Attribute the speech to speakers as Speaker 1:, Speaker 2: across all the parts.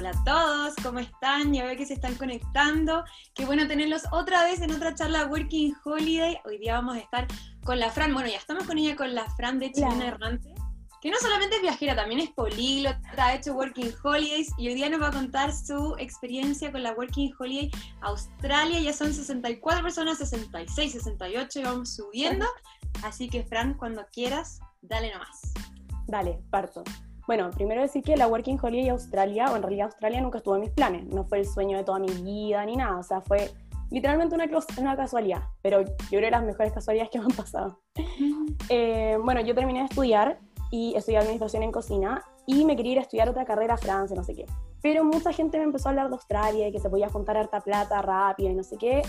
Speaker 1: Hola a todos, ¿cómo están? Ya veo que se están conectando. Qué bueno tenerlos otra vez en otra charla Working Holiday. Hoy día vamos a estar con la Fran. Bueno, ya estamos con ella, con la Fran de Chilena Errante, que no solamente es viajera, también es políglota, ha hecho Working Holidays y hoy día nos va a contar su experiencia con la Working Holiday Australia. Ya son 64 personas, 66, 68 y vamos subiendo. Así que Fran, cuando quieras, dale nomás.
Speaker 2: Dale, parto. Bueno, primero decir que la Working Holiday Australia, o en realidad Australia nunca estuvo en mis planes, no fue el sueño de toda mi vida ni nada, o sea, fue literalmente una, una casualidad, pero yo creo que las mejores casualidades que me han pasado. Eh, bueno, yo terminé de estudiar y estudié administración en cocina y me quería ir a estudiar otra carrera a Francia, no sé qué. Pero mucha gente me empezó a hablar de Australia y que se podía juntar harta plata rápido y no sé qué.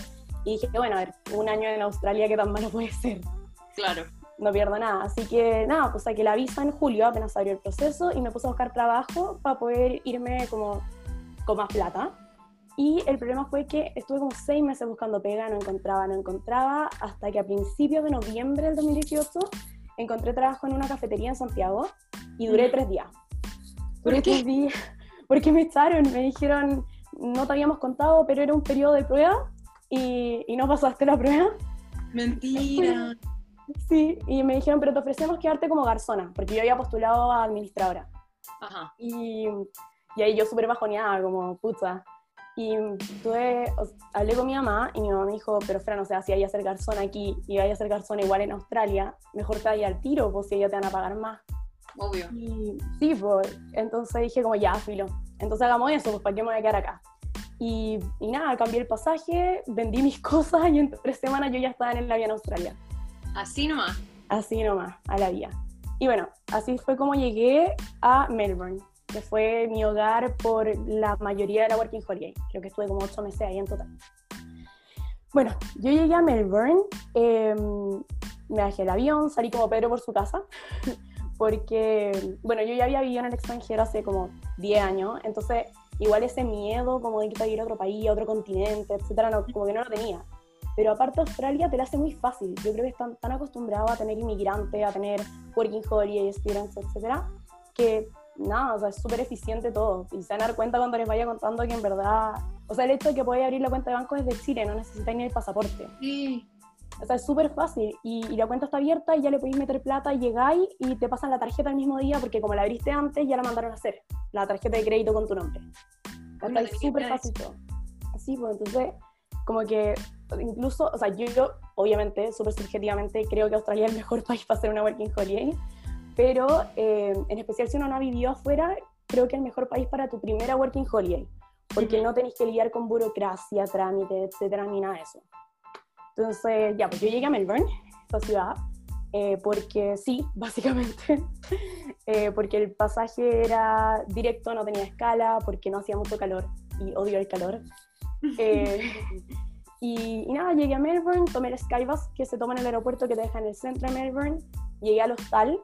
Speaker 2: Y dije, bueno, a ver, un año en Australia, ¿qué tan malo puede ser?
Speaker 1: Claro
Speaker 2: no pierdo nada. Así que nada, pues saqué la visa en julio, apenas abrió el proceso, y me puse a buscar trabajo para poder irme como con más plata. Y el problema fue que estuve como seis meses buscando pega, no encontraba, no encontraba, hasta que a principios de noviembre del 2018 encontré trabajo en una cafetería en Santiago y duré tres días.
Speaker 1: Duré tres días
Speaker 2: porque me echaron, me dijeron, no te habíamos contado, pero era un periodo de prueba y, y no pasaste la prueba.
Speaker 1: Mentira.
Speaker 2: Sí, y me dijeron, pero te ofrecemos quedarte como garzona, porque yo había postulado a administradora. Ajá. Y, y ahí yo súper bajoneada, como puta. Y tuve, hablé con mi mamá y mi mamá me dijo, pero Fran, o sea, si hay a ser garzona aquí y hay a ser garzona igual en Australia, mejor te vaya al tiro, pues si ellos te van a pagar más.
Speaker 1: Obvio.
Speaker 2: Y sí, pues, entonces dije como ya, filo. Entonces hagamos eso, pues ¿para qué me voy a quedar acá? Y, y nada, cambié el pasaje, vendí mis cosas y en tres semanas yo ya estaba en el avión a Australia.
Speaker 1: Así nomás.
Speaker 2: Así nomás, a la vía. Y bueno, así fue como llegué a Melbourne, que fue mi hogar por la mayoría de la Working Holiday. Creo que estuve como ocho meses ahí en total. Bueno, yo llegué a Melbourne, em, me bajé el avión, salí como Pedro por su casa, porque, bueno, yo ya había vivido en el extranjero hace como 10 años, entonces igual ese miedo como de ir a otro país, a otro continente, etcétera, no, como que no lo tenía. Pero aparte Australia te la hace muy fácil. Yo creo que están tan acostumbrados a tener inmigrantes, a tener working holiday, students, etcétera, que nada, o sea, es súper eficiente todo. Y se van a dar cuenta cuando les vaya contando que en verdad, o sea, el hecho de que podáis abrir la cuenta de banco es de Chile, no necesitáis ni el pasaporte.
Speaker 1: Sí.
Speaker 2: O sea, es súper fácil y, la cuenta está abierta y ya le podéis meter plata, y llegáis y te pasan la tarjeta el mismo día porque como la abriste antes ya la mandaron a hacer, la tarjeta de crédito con tu nombre. Está súper fácil todo. Así, pues entonces, como que incluso, o sea, yo, obviamente, súper subjetivamente, creo que Australia es el mejor país para hacer una working holiday, pero eh, en especial si uno no ha vivido afuera, creo que es el mejor país para tu primera working holiday, porque no tenéis que lidiar con burocracia, trámites, etcétera, ni nada de eso. Entonces, ya, pues yo llegué a Melbourne, esta ciudad, eh, porque sí, básicamente, eh, porque el pasaje era directo, no tenía escala, porque no hacía mucho calor y odio el calor. Y, nada, llegué a Melbourne, tomé el Skybus que se toma en el aeropuerto que te deja en el centro de Melbourne, llegué al hostal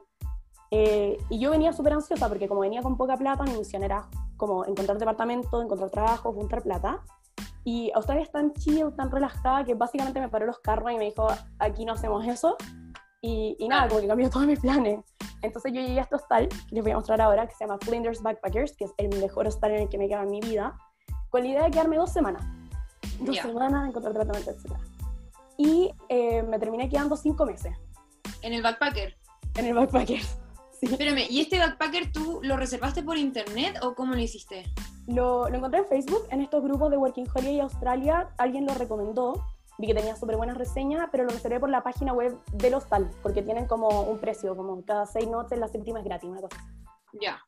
Speaker 2: eh, y yo venía súper ansiosa porque como venía con poca plata, mi misión era como encontrar departamento, encontrar trabajo, juntar plata. Y Australia es tan chill, tan relajada que básicamente me paró los carros y me dijo, aquí no hacemos eso. Y, y nada, como que cambió todos mis planes. Entonces yo llegué a este hostal, que les voy a mostrar ahora, que se llama Flinders Backpackers, que es el mejor hostal en el que me queda en mi vida, con la idea de quedarme dos semanas dos semanas, encontrar tratamiento, etc. Y eh, me terminé quedando cinco meses.
Speaker 1: ¿En el backpacker?
Speaker 2: En el backpacker, sí.
Speaker 1: Espérame, ¿y este backpacker tú lo reservaste por internet o cómo lo hiciste?
Speaker 2: Lo, lo encontré en Facebook, en estos grupos de Working Holiday Australia, alguien lo recomendó, vi que tenía súper buenas reseñas, pero lo reservé por la página web del hostal, porque tienen como un precio, como cada seis noches la séptima es gratis, una cosa
Speaker 1: Ya.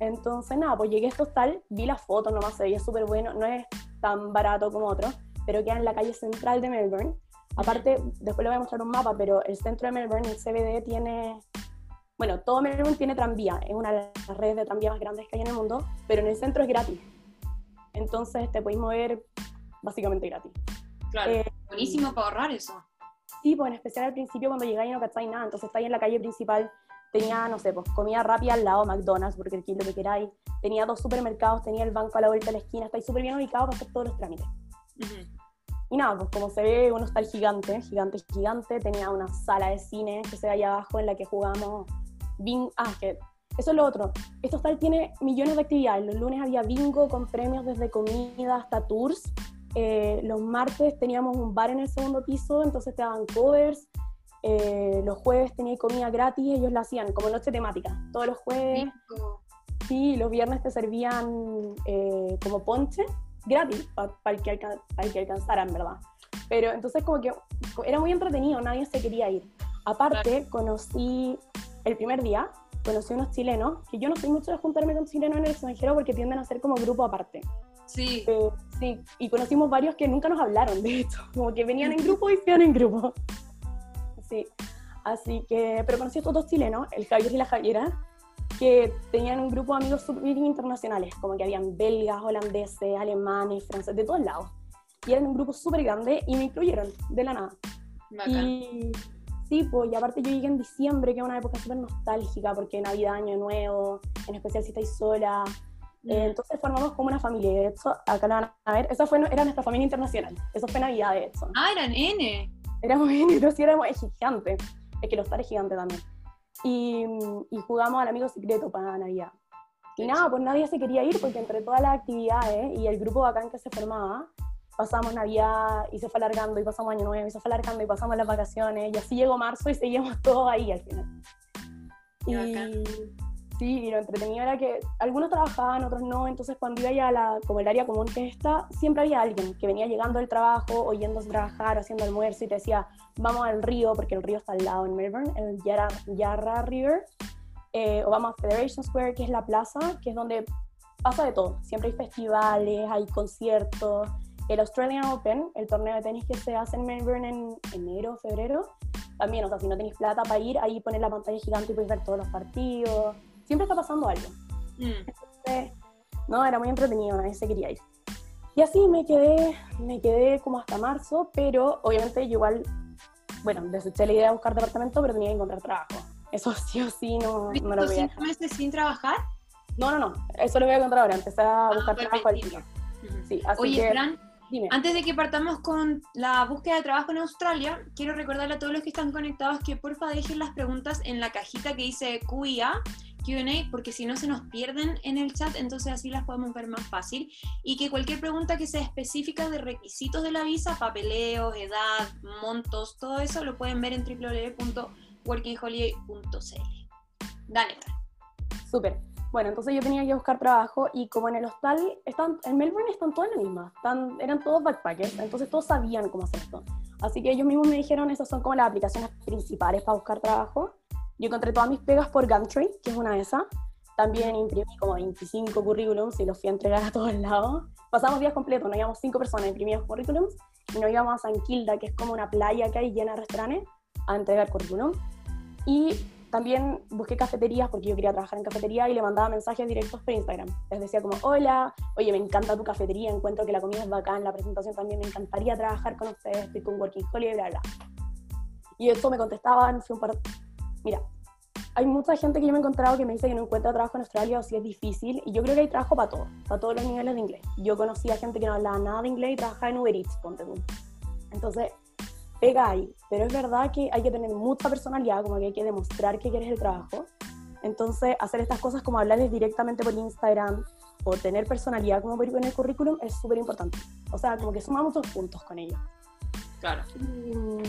Speaker 2: Entonces, nada, pues llegué a este hostal, vi las fotos nomás, se veía súper bueno, no es tan barato como otro, pero queda en la calle central de Melbourne. Aparte, después le voy a mostrar un mapa, pero el centro de Melbourne, el CBD, tiene. Bueno, todo Melbourne tiene tranvía, es una de las redes de tranvía más grandes que hay en el mundo, pero en el centro es gratis. Entonces te podéis mover básicamente gratis.
Speaker 1: Claro, eh, buenísimo para ahorrar eso.
Speaker 2: Sí, pues en especial al principio cuando llegáis no cacháis nada, entonces estáis en la calle principal, tenía, no sé, pues comida rápida al lado, McDonald's, porque el lo que queráis, tenía dos supermercados, tenía el banco a la vuelta de la esquina, estáis súper bien ubicado para hacer todos los trámites. Y nada, pues como se ve, uno está el gigante, gigante, gigante, tenía una sala de cine que se ve allá abajo en la que jugamos Bing, ah, que eso es lo otro. Esto hostal tiene millones de actividades. Los lunes había bingo con premios desde comida hasta tours. Eh, los martes teníamos un bar en el segundo piso, entonces te daban covers. Eh, los jueves tenía comida gratis, ellos la hacían como noche temática. Todos los jueves. Sí, los viernes te servían eh, como ponche gratis para el, que el que alcanzaran, ¿verdad? Pero entonces como que era muy entretenido, nadie se quería ir. Aparte, conocí el primer día, conocí unos chilenos, que yo no soy mucho de juntarme con chilenos en el extranjero porque tienden a ser como grupo aparte.
Speaker 1: Sí.
Speaker 2: Eh, sí, y conocimos varios que nunca nos hablaron, de hecho, como que venían en grupo y se iban en grupo. Sí, así que, pero conocí a estos dos chilenos, el Javier y la Javiera, que tenían un grupo de amigos súper internacionales, como que habían belgas, holandeses, alemanes, franceses, de todos lados. Y eran un grupo súper grande y me incluyeron de la nada. Y sí, pues, y aparte yo llegué en diciembre, que es una época súper nostálgica, porque Navidad, Año Nuevo, en especial si estáis sola. Mm. Eh, entonces formamos como una familia. De hecho, acá lo van a ver, esa fue, era nuestra familia internacional. Eso fue Navidad, de hecho.
Speaker 1: Ah, eran N.
Speaker 2: Éramos N, entonces éramos gigantes. Es que los es gigante también y, jugamos al amigo secreto para Navidad. Y nada, pues nadie se quería ir porque entre todas las actividades y el grupo bacán que se formaba, pasamos Navidad y se fue alargando y pasamos Año Nuevo y se fue alargando y pasamos las vacaciones y así llegó marzo y seguíamos todos ahí al final. y, Sí, y lo entretenido era que algunos trabajaban, otros no, entonces cuando iba ya a la, como el área común que está, siempre había alguien que venía llegando del trabajo, oyendo trabajar, haciendo almuerzo y te decía, vamos al río, porque el río está al lado en Melbourne, el Yarra, Yarra River, eh, o vamos a Federation Square, que es la plaza, que es donde pasa de todo, siempre hay festivales, hay conciertos, el Australian Open, el torneo de tenis que se hace en Melbourne en enero, febrero, también, o sea, si no tenéis plata para ir, ahí pones la pantalla gigante y puedes ver todos los partidos siempre está pasando algo. Mm. Entonces, no, era muy entretenido, nadie se quería ir. Y así me quedé, me quedé como hasta marzo, pero obviamente yo igual, bueno, deseché la idea de buscar departamento, pero tenía que encontrar trabajo. Eso sí o sí no, no lo voy a
Speaker 1: cinco meses sin trabajar?
Speaker 2: No, no, no, eso lo voy a encontrar ahora, empecé a ah, buscar trabajo al día. Sí, así
Speaker 1: Oye, que, Fran, dime. antes de que partamos con la búsqueda de trabajo en Australia, quiero recordarle a todos los que están conectados que porfa dejen las preguntas en la cajita que dice QIA QA, porque si no se nos pierden en el chat, entonces así las podemos ver más fácil. Y que cualquier pregunta que sea específica de requisitos de la visa, papeleos, edad, montos, todo eso lo pueden ver en www.workingholiday.cl. Dale.
Speaker 2: Súper. Bueno, entonces yo tenía que buscar trabajo y como en el hostal, están, en Melbourne están todos en la misma, están, eran todos backpackers, entonces todos sabían cómo hacer esto. Así que ellos mismos me dijeron, esas son como las aplicaciones principales para buscar trabajo. Yo encontré todas mis pegas por Gumtree, que es una de esas. También imprimí como 25 currículums y los fui a entregar a todos lados. Pasamos días completos, nos íbamos cinco personas, imprimíamos currículums y nos íbamos a San Kilda, que es como una playa que hay llena de restaurantes, a entregar currículum. Y también busqué cafeterías porque yo quería trabajar en cafetería y le mandaba mensajes directos por Instagram. Les decía como, hola, oye, me encanta tu cafetería, encuentro que la comida es bacán, la presentación también, me encantaría trabajar con ustedes, estoy con Working Holiday, bla, bla. Y esto me contestaban, fui un par, Mira, hay mucha gente que yo me he encontrado que me dice que no encuentra trabajo en Australia o si es difícil, y yo creo que hay trabajo para todo, para todos los niveles de inglés. Yo conocí a gente que no hablaba nada de inglés y trabajaba en Uber Eats, ponte tú. Entonces, pega ahí, pero es verdad que hay que tener mucha personalidad, como que hay que demostrar que quieres el trabajo. Entonces, hacer estas cosas como hablarles directamente por Instagram o tener personalidad como en el currículum es súper importante. O sea, como que suma muchos puntos con ello.
Speaker 1: Claro.
Speaker 2: Y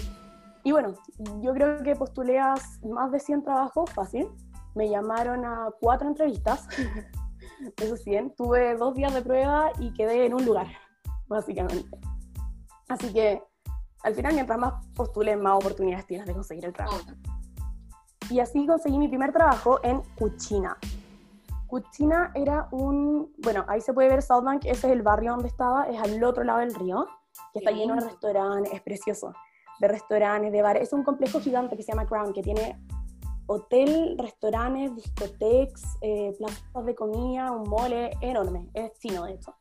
Speaker 2: bueno, yo creo que postulé a más de 100 trabajos, fácil. Me llamaron a cuatro entrevistas, de esos 100. Tuve dos días de prueba y quedé en un lugar, básicamente. Así que al final, mientras más postulé, más oportunidades tienes de conseguir el trabajo. Y así conseguí mi primer trabajo en Cuchina. Cuchina era un, bueno, ahí se puede ver Southbank, ese es el barrio donde estaba, es al otro lado del río, que está lleno de restaurantes, es precioso de restaurantes, de bares. Es un complejo gigante que se llama Crown, que tiene hotel, restaurantes, discotecas, eh, plazas de comida, un mole enorme, es chino de hecho.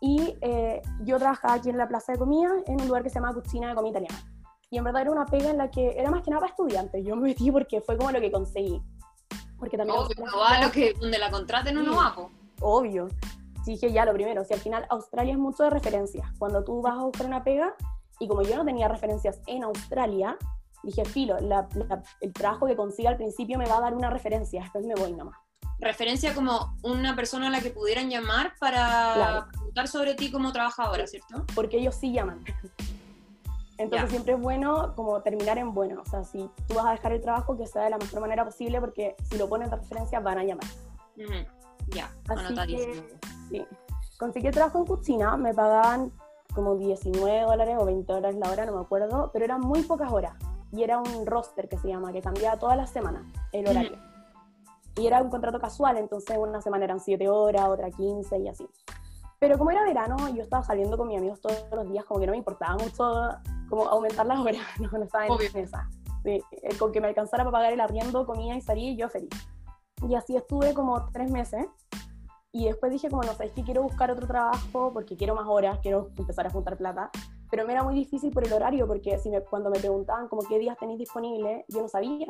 Speaker 2: Y eh, yo trabajaba aquí en la plaza de comida en un lugar que se llama Cucina de Comida Italiana. Y en verdad era una pega en la que era más que nada para estudiantes. Yo me metí porque fue como lo que conseguí. Porque también
Speaker 1: Obvio, va lo que donde la contraten uno va,
Speaker 2: Obvio. Sí, dije ya lo primero, si al final Australia es mucho de referencias. Cuando tú vas a buscar una pega, y como yo no tenía referencias en Australia, dije, filo, el trabajo que consiga al principio me va a dar una referencia, después me voy nomás.
Speaker 1: referencia como una persona a la que pudieran llamar para
Speaker 2: Claro.
Speaker 1: preguntar sobre ti como trabajadora, ¿cierto?
Speaker 2: porque ellos sí llaman. Entonces siempre es bueno como terminar en bueno. O sea, si tú vas a dejar el trabajo, que sea de la mejor manera posible, porque si lo pones de referencia van a llamar.
Speaker 1: Ya,
Speaker 2: Así
Speaker 1: anotadísimo.
Speaker 2: Sí. Conseguí el trabajo en cocina, me pagaban como 19 dólares o 20 dólares la hora, no me acuerdo, pero eran muy pocas horas. Y era un roster que se llama, que cambiaba todas las semanas el horario. Y era un contrato casual, entonces una semana eran 7 horas, otra 15 y así. Pero como era verano, yo estaba saliendo con mis amigos todos los días, como que no me importaba mucho como aumentar las horas, no, no estaba en
Speaker 1: Obvio.
Speaker 2: esa. Sí, eh, con que me alcanzara para pagar el arriendo, comida y salir, yo feliz. Y así estuve como tres meses. Y después dije, como no sé, es que quiero buscar otro trabajo porque quiero más horas, quiero empezar a juntar plata. Pero me era muy difícil por el horario, porque si me, cuando me preguntaban como qué días tenéis disponible, yo no sabía.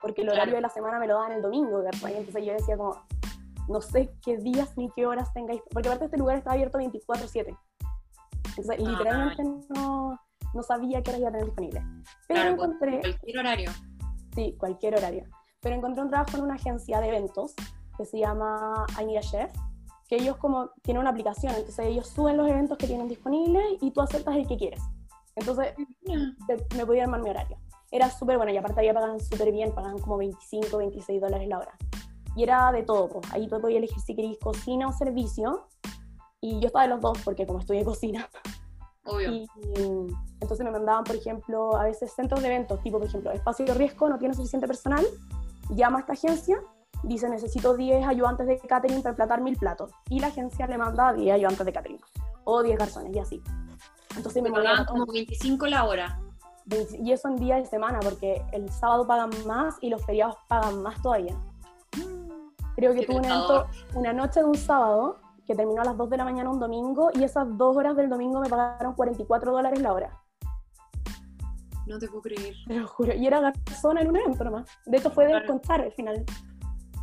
Speaker 2: Porque el
Speaker 1: Claro.
Speaker 2: horario de la semana me lo daban el domingo, ¿cachai? Entonces yo decía como, no sé qué días ni qué horas tengáis. Porque aparte este lugar está abierto 24/7. Entonces
Speaker 1: Ah,
Speaker 2: literalmente no, no sabía qué horas iba a tener disponible. Pero
Speaker 1: Claro, pues,
Speaker 2: encontré...
Speaker 1: cualquier horario.
Speaker 2: Sí, cualquier horario. Pero encontré un trabajo en una agencia de eventos que se llama I Need a Chef, que ellos como tienen una aplicación, entonces ellos suben los eventos que tienen disponibles y tú aceptas el que quieres. Entonces te- me podía armar mi horario. Era súper bueno y aparte había pagaban súper bien, pagaban como 25, 26 dólares la hora. Y era de todo, pues. ahí tú podías elegir si querías cocina o servicio. Y yo estaba de los dos porque como estudié cocina,
Speaker 1: Obvio.
Speaker 2: y, y, entonces me mandaban, por ejemplo, a veces centros de eventos, tipo, por ejemplo, espacio de riesgo, no tiene suficiente personal, llama a esta agencia, dice, necesito 10 ayudantes de catering para emplatar mil platos. Y la agencia le manda 10 ayudantes de catering, o 10 garzones, y así. Entonces me
Speaker 1: pagaban como 25 la hora.
Speaker 2: y eso en día de semana, porque el sábado pagan más y los feriados pagan más todavía. Creo que
Speaker 1: Qué
Speaker 2: tuve un evento una noche de un sábado que terminó a las 2 de la mañana un domingo y esas dos horas del domingo me pagaron 44 dólares la hora.
Speaker 1: No te puedo creer.
Speaker 2: Te lo juro. Y era garzona en un evento nomás. De hecho fue de
Speaker 1: Claro.
Speaker 2: contar al final.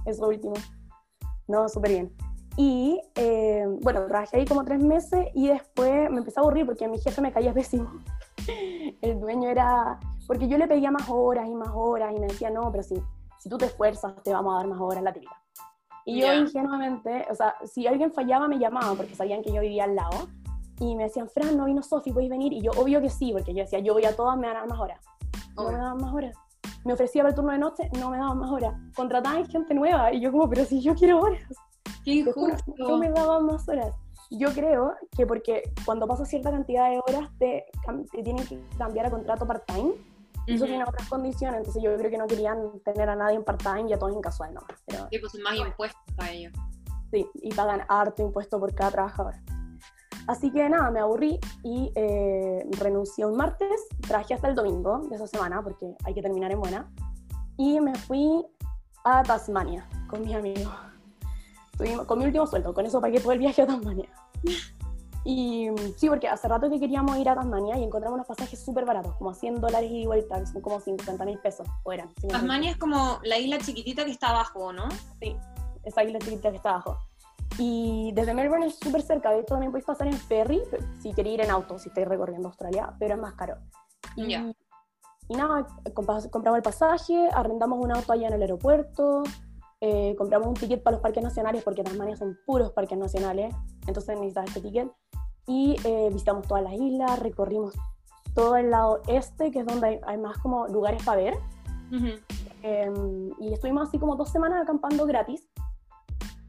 Speaker 2: Eso último. No, súper bien. Y eh, bueno, trabajé ahí como tres meses y después me empecé a aburrir porque mi jefe me caía pésimo. El dueño era... Porque yo le pedía más horas y más horas y me decía, no, pero si, si tú te esfuerzas te vamos a dar más horas, la típica. Y yo ingenuamente, o sea, si alguien fallaba me llamaban porque sabían que yo vivía al lado y me decían, Fran, no vino Sofi, ¿puedes venir? Y yo, obvio que sí, porque yo decía, yo voy a todas, me van a dar más horas no me más horas. Me ofrecía para el turno de noche, no me daban más horas. Contrataban gente nueva y yo como, pero si yo quiero horas.
Speaker 1: Qué injusto.
Speaker 2: no me daban más horas. Yo creo que porque cuando pasas cierta cantidad de horas te, te tienen que cambiar a contrato part-time y eso
Speaker 1: Ujú.
Speaker 2: tiene otras condiciones. Entonces yo creo que no querían tener a nadie en part-time y a todos en casual nomás. Pero
Speaker 1: Sí, pues más impuestos para ellos.
Speaker 2: sí, y pagan harto impuesto por cada trabajador. Así que nada, me aburrí y eh, renuncié un martes, trabajé hasta el domingo de esa semana porque hay que terminar en buena. Y me fui a Tasmania con mis amigos. Estuvimos- con mi último sueldo, con eso pagué todo el viaje a Tasmania. Y sí, porque hace rato que queríamos ir a Tasmania y encontramos unos pasajes súper baratos, como a 100 dólares y vuelta, que son como 50 mil pesos, o eran. 50.000
Speaker 1: Tasmania es como la isla chiquitita que está abajo, ¿no?
Speaker 2: Sí, esa isla chiquita que está abajo. Y desde Melbourne es súper cerca, de hecho también podéis pasar en ferry si queréis ir en auto, si estáis recorriendo Australia, pero es más caro. Y,
Speaker 1: Ya.
Speaker 2: y nada, compramos el pasaje, arrendamos un auto allá en el aeropuerto, eh, compramos un ticket para los parques nacionales, porque Tasmania son puros parques nacionales, entonces necesitas este ticket. Y eh, visitamos todas las islas, recorrimos todo el lado este, que es donde hay, hay más como lugares para ver.
Speaker 1: Ujú.
Speaker 2: Eh, y estuvimos así como dos semanas acampando gratis,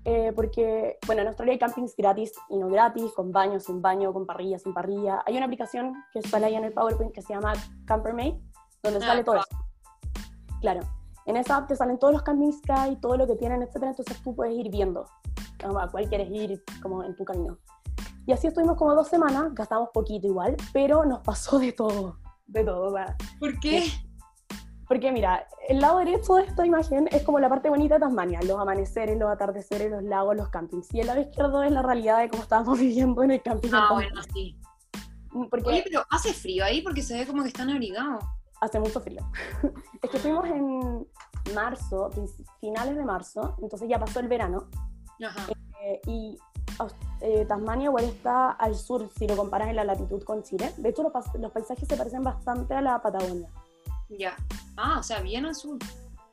Speaker 2: eh, porque, bueno, en Australia hay campings gratis y no gratis, con baño, sin baño, con parrilla, sin parrilla. Hay una aplicación que sale ahí en el PowerPoint que se llama CamperMate, donde
Speaker 1: Ah,
Speaker 2: sale todo eso. Claro, en esa app te salen todos los campings que hay, todo lo que tienen, etcétera, entonces tú puedes ir viendo a cuál quieres ir como en tu camino. Y así estuvimos como dos semanas, gastamos poquito igual, pero nos pasó de todo, de todo, sea,
Speaker 1: ¿Por qué?
Speaker 2: Porque mira, el lado derecho de esta imagen es como la parte bonita de Tasmania, los amaneceres, los atardeceres, los lagos, los campings. Y el lado izquierdo es la realidad de cómo estábamos viviendo en el camping.
Speaker 1: Ah, bueno, sí.
Speaker 2: Porque
Speaker 1: Oye, pero hace frío ahí porque se ve como que están abrigados.
Speaker 2: hace mucho frío. es que fuimos en marzo, finales de marzo, entonces ya pasó el verano.
Speaker 1: Ajá.
Speaker 2: eh, y eh, Tasmania igual está al sur si lo comparas en la latitud con Chile. De hecho, los, los paisajes se parecen bastante a la Patagonia.
Speaker 1: Ya. Ah, o sea, bien al sur.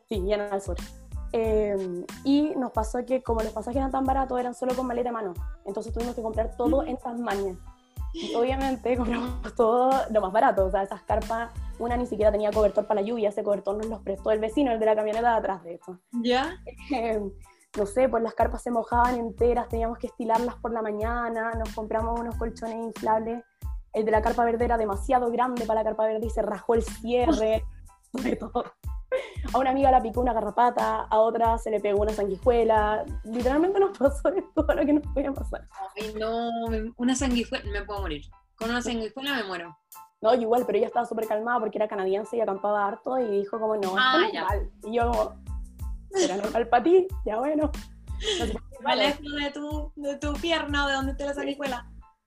Speaker 2: Sí, bien al sur. Eh, y nos pasó que como los pasajes eran tan baratos, eran solo con maleta a mano. Entonces tuvimos que comprar todo en Tasmania. Y obviamente compramos todo lo más barato. O sea, esas carpas, una ni siquiera tenía cobertor para la lluvia. Ese cobertor nos los prestó el vecino, el de la camioneta de atrás de esto.
Speaker 1: ¿Ya?
Speaker 2: Eh, no sé, pues las carpas se mojaban enteras, teníamos que estilarlas por la mañana, nos compramos unos colchones inflables. El de la carpa verde era demasiado grande para la carpa verde y se rajó el cierre, sobre todo. A una amiga la picó una garrapata, a otra se le pegó una sanguijuela. Literalmente nos pasó todo lo que nos podía pasar.
Speaker 1: Ay, no, una sanguijuela, me puedo morir. Con una sanguijuela me muero.
Speaker 2: No, igual, pero ella estaba súper calmada porque era canadiense y acampaba harto y dijo como, no,
Speaker 1: ah,
Speaker 2: esto no es Y yo como, era normal para ti, ya bueno.
Speaker 1: No de tu, de tu pierna o de donde esté la sanguijuela.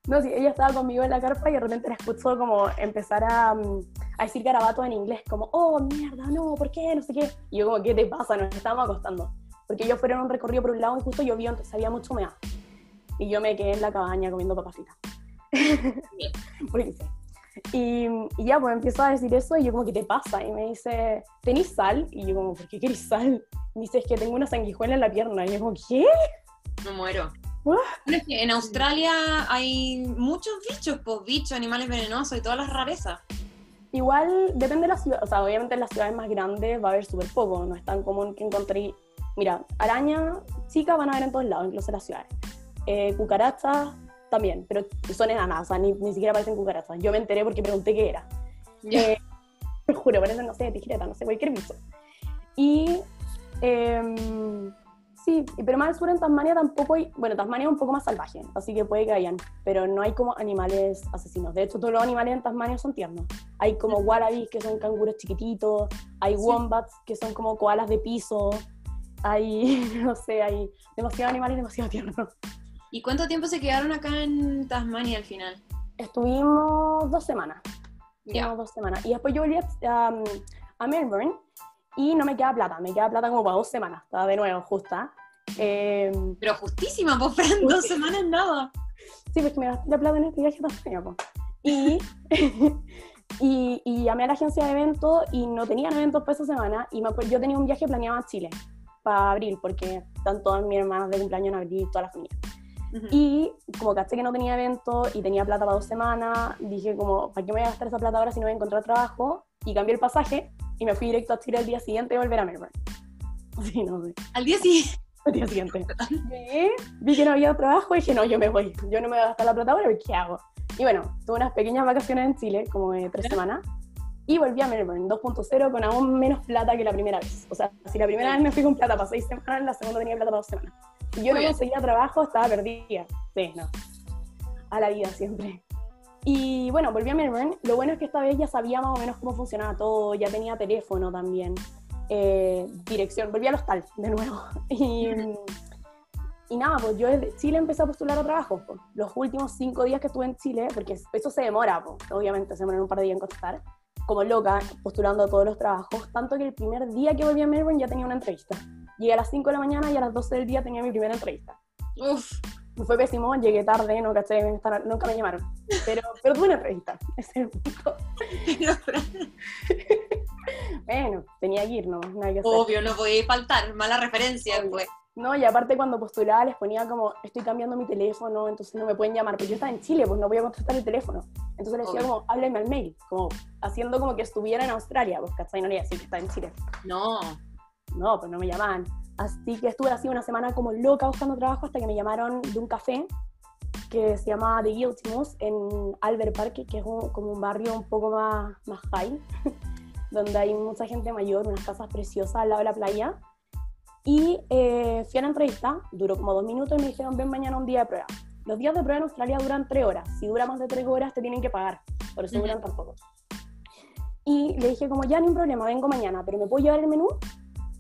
Speaker 2: No, sí, ella estaba conmigo en la carpa y de repente la escuchó como empezar a, mm, a decir garabatos en inglés, como, oh, mierda, no, ¿por qué? No sé qué. Y yo como, ¿qué te pasa? Nos estábamos acostando. Porque ellos fueron un recorrido por un lado y justo llovió, entonces había mucho humedad. Y yo me quedé en la cabaña comiendo papas fritas. Sí. Y, ya, pues empiezo a decir eso y yo como, ¿qué te pasa? Y me dice, ¿tenés sal? Y yo como, ¿por qué querés sal? Y me dice, es que tengo una sanguijuela en la pierna. Y yo como, ¿qué?
Speaker 1: Me muero. En Australia hay muchos bichos, pues bichos, animales venenosos y todas las rarezas.
Speaker 2: Igual depende de la ciudad, o sea, obviamente en las ciudades más grandes va a haber súper poco, no es tan común que encontré, mira, araña, chica van a ver en todos lados, incluso en las ciudades. Eh, cucarachas, también, pero son enanas, o sea, ni, ni siquiera parecen cucarachas. Yo me enteré porque pregunté qué era. Yeah. Eh, juro, parecen, no sé, tijereta, no sé, cualquier bicho. Y eh, sí, pero más al sur en Tasmania tampoco hay, bueno, Tasmania es un poco más salvaje, así que puede que hayan, pero no hay como animales asesinos. De hecho, todos los animales en Tasmania son tiernos. Hay como wallabies que son canguros chiquititos, hay wombats que son como koalas de piso, hay, no sé, hay demasiados animales demasiado tiernos.
Speaker 1: ¿Y cuánto tiempo se quedaron acá en Tasmania al final?
Speaker 2: Estuvimos dos semanas. Ya. dos semanas. Y después yo volví a, a, Melbourne y no me queda plata, me queda plata como para dos semanas, estaba de nuevo justa.
Speaker 1: Em, Pero justísima, pues, Fran, dos semanas nada.
Speaker 2: Sí, pues me gasté la plata en este viaje también, pues. Y, y, y, llamé a la agencia de eventos y no tenían eventos para esa semana y me, yo tenía un viaje planeado a Chile para abril, porque están todas mis hermanas de cumpleaños en abril, toda la familia. Y como caché que no tenía evento y tenía plata para dos semanas, dije como, ¿para qué me voy a gastar esa plata ahora si no voy a encontrar trabajo? Y cambié el pasaje y me fui directo a Chile el día siguiente y volver a Melbourne. Sí, no sé.
Speaker 1: Al día siguiente.
Speaker 2: Al día siguiente. vi que no había trabajo y dije, no, yo me voy. Yo no me voy a gastar la plata ahora, ¿qué hago? Y bueno, tuve unas pequeñas vacaciones en Chile, como de tres semanas, y volví a Melbourne 2.0 con aún menos plata que la primera vez. O sea, si la primera vez me fui con plata para seis semanas, la segunda tenía plata para dos semanas. Yo no conseguía trabajo, estaba perdida. Sí, no. A la vida siempre. Y bueno, volví a Melbourne. Lo bueno es que esta vez ya sabía más o menos cómo funcionaba todo, ya tenía teléfono también, eh, dirección. Volví al hostal de nuevo. Y, y nada, pues yo desde Chile empecé a postular a trabajo. Pues. Los últimos cinco días que estuve en Chile, porque eso se demora, pues. obviamente se demora un par de días en contestar, como loca, postulando a todos los trabajos, tanto que el primer día que volví a Melbourne ya tenía una entrevista. Llegué a las 5 de la mañana y a las 12 del día tenía mi primera entrevista. Uf. Fue pésimo, llegué tarde, no caché, nunca me llamaron. Pero, pero tuve una entrevista, ese es el punto. bueno, tenía que ir, no, nada que hacer.
Speaker 1: Obvio, no podía faltar, mala referencia, pues.
Speaker 2: No, y aparte cuando postulaba les ponía como, estoy cambiando mi teléfono, entonces no me pueden llamar, porque yo estaba en Chile, pues no voy a contestar el teléfono. Entonces les decía como, háblenme al mail, como haciendo como que estuviera en Australia, pues ¿cachai? No le iba a decir que estaba en Chile.
Speaker 1: No
Speaker 2: no, pues no me llamaban. Así que estuve así una semana como loca buscando trabajo hasta que me llamaron de un café que se llama The Guiltimus en Albert Park, que es como un barrio un poco más, más high, donde hay mucha gente mayor, unas casas preciosas al lado de la playa. Y eh, fui a la entrevista, duró como dos minutos y me dijeron, ven mañana un día de prueba. Los días de prueba en Australia duran tres horas. Si dura más de tres horas, te tienen que pagar. Por eso duran tan poco. Y le dije como, ya, ni un problema, vengo mañana, pero ¿me puedo llevar el menú?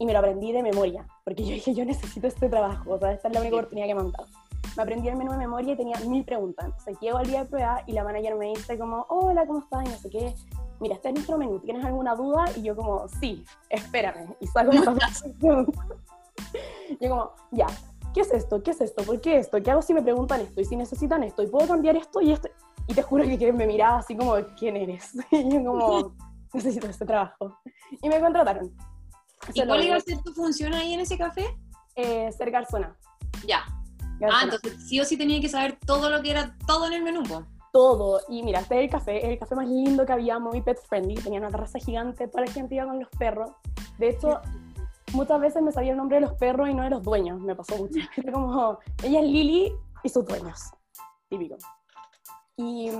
Speaker 2: Y me lo aprendí de memoria, porque yo dije, yo necesito este trabajo, o sea, esta es la única oportunidad que me han dado. Me aprendí el menú de memoria y tenía mil preguntas. Entonces llego al día de prueba y la manager me dice como, hola, ¿cómo estás? Y no sé qué. Mira, este es nuestro menú, ¿tienes alguna duda? Y yo como, sí, espérame. Y saco una Yo como, ya, ¿qué es esto? ¿Qué es esto? ¿Por qué esto? ¿Qué hago si me preguntan esto? ¿Y si necesitan esto? ¿Y puedo cambiar esto y esto? Y te juro que me miraba así como, ¿quién eres? Y yo como, necesito este trabajo. Y me contrataron.
Speaker 1: ¿Y cuál iba a ser tu función ahí en ese café?
Speaker 2: Eh, ser garzona.
Speaker 1: Ya. Ah, entonces sí o sí tenía que saber todo lo que era todo en el menú,
Speaker 2: Todo. Y mira, este es el café, el café más lindo que había, muy pet friendly. Tenía una terraza gigante para gente iba con los perros. De hecho, muchas veces me sabía el nombre de los perros y no de los dueños. Me pasó mucho. Era como, ella es Lily y sus dueños. Típico. Y,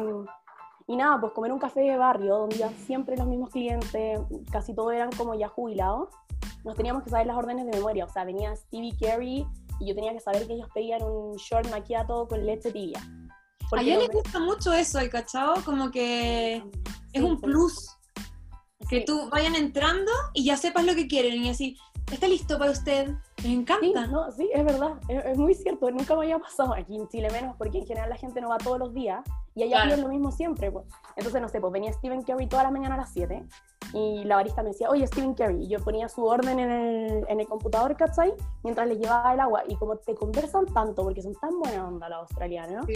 Speaker 2: y nada, pues comer un café de barrio donde iban siempre los mismos clientes, casi todos eran como ya jubilados. Nos teníamos que saber las órdenes de memoria. O sea, venía Stevie Carey y yo tenía que saber que ellos pedían un short macchiato con leche tibia.
Speaker 1: a ella les gusta mucho eso, el cachao, como que es un plus. Que tú vayan entrando y ya sepas lo que quieren y así, está listo para usted. Me encanta.
Speaker 2: Sí, no, sí es verdad, es, muy cierto, nunca me había pasado aquí en Chile menos, porque en general la gente no va todos los días y allá claro. lo mismo siempre. Pues. Entonces, no sé, pues venía Stephen Curry toda la mañana a las 7 y la barista me decía, oye, Stephen Curry, y yo ponía su orden en el, en el computador, ¿cachai? Mientras le llevaba el agua, y como te conversan tanto, porque son tan buena onda los australianos, ¿no? Sí.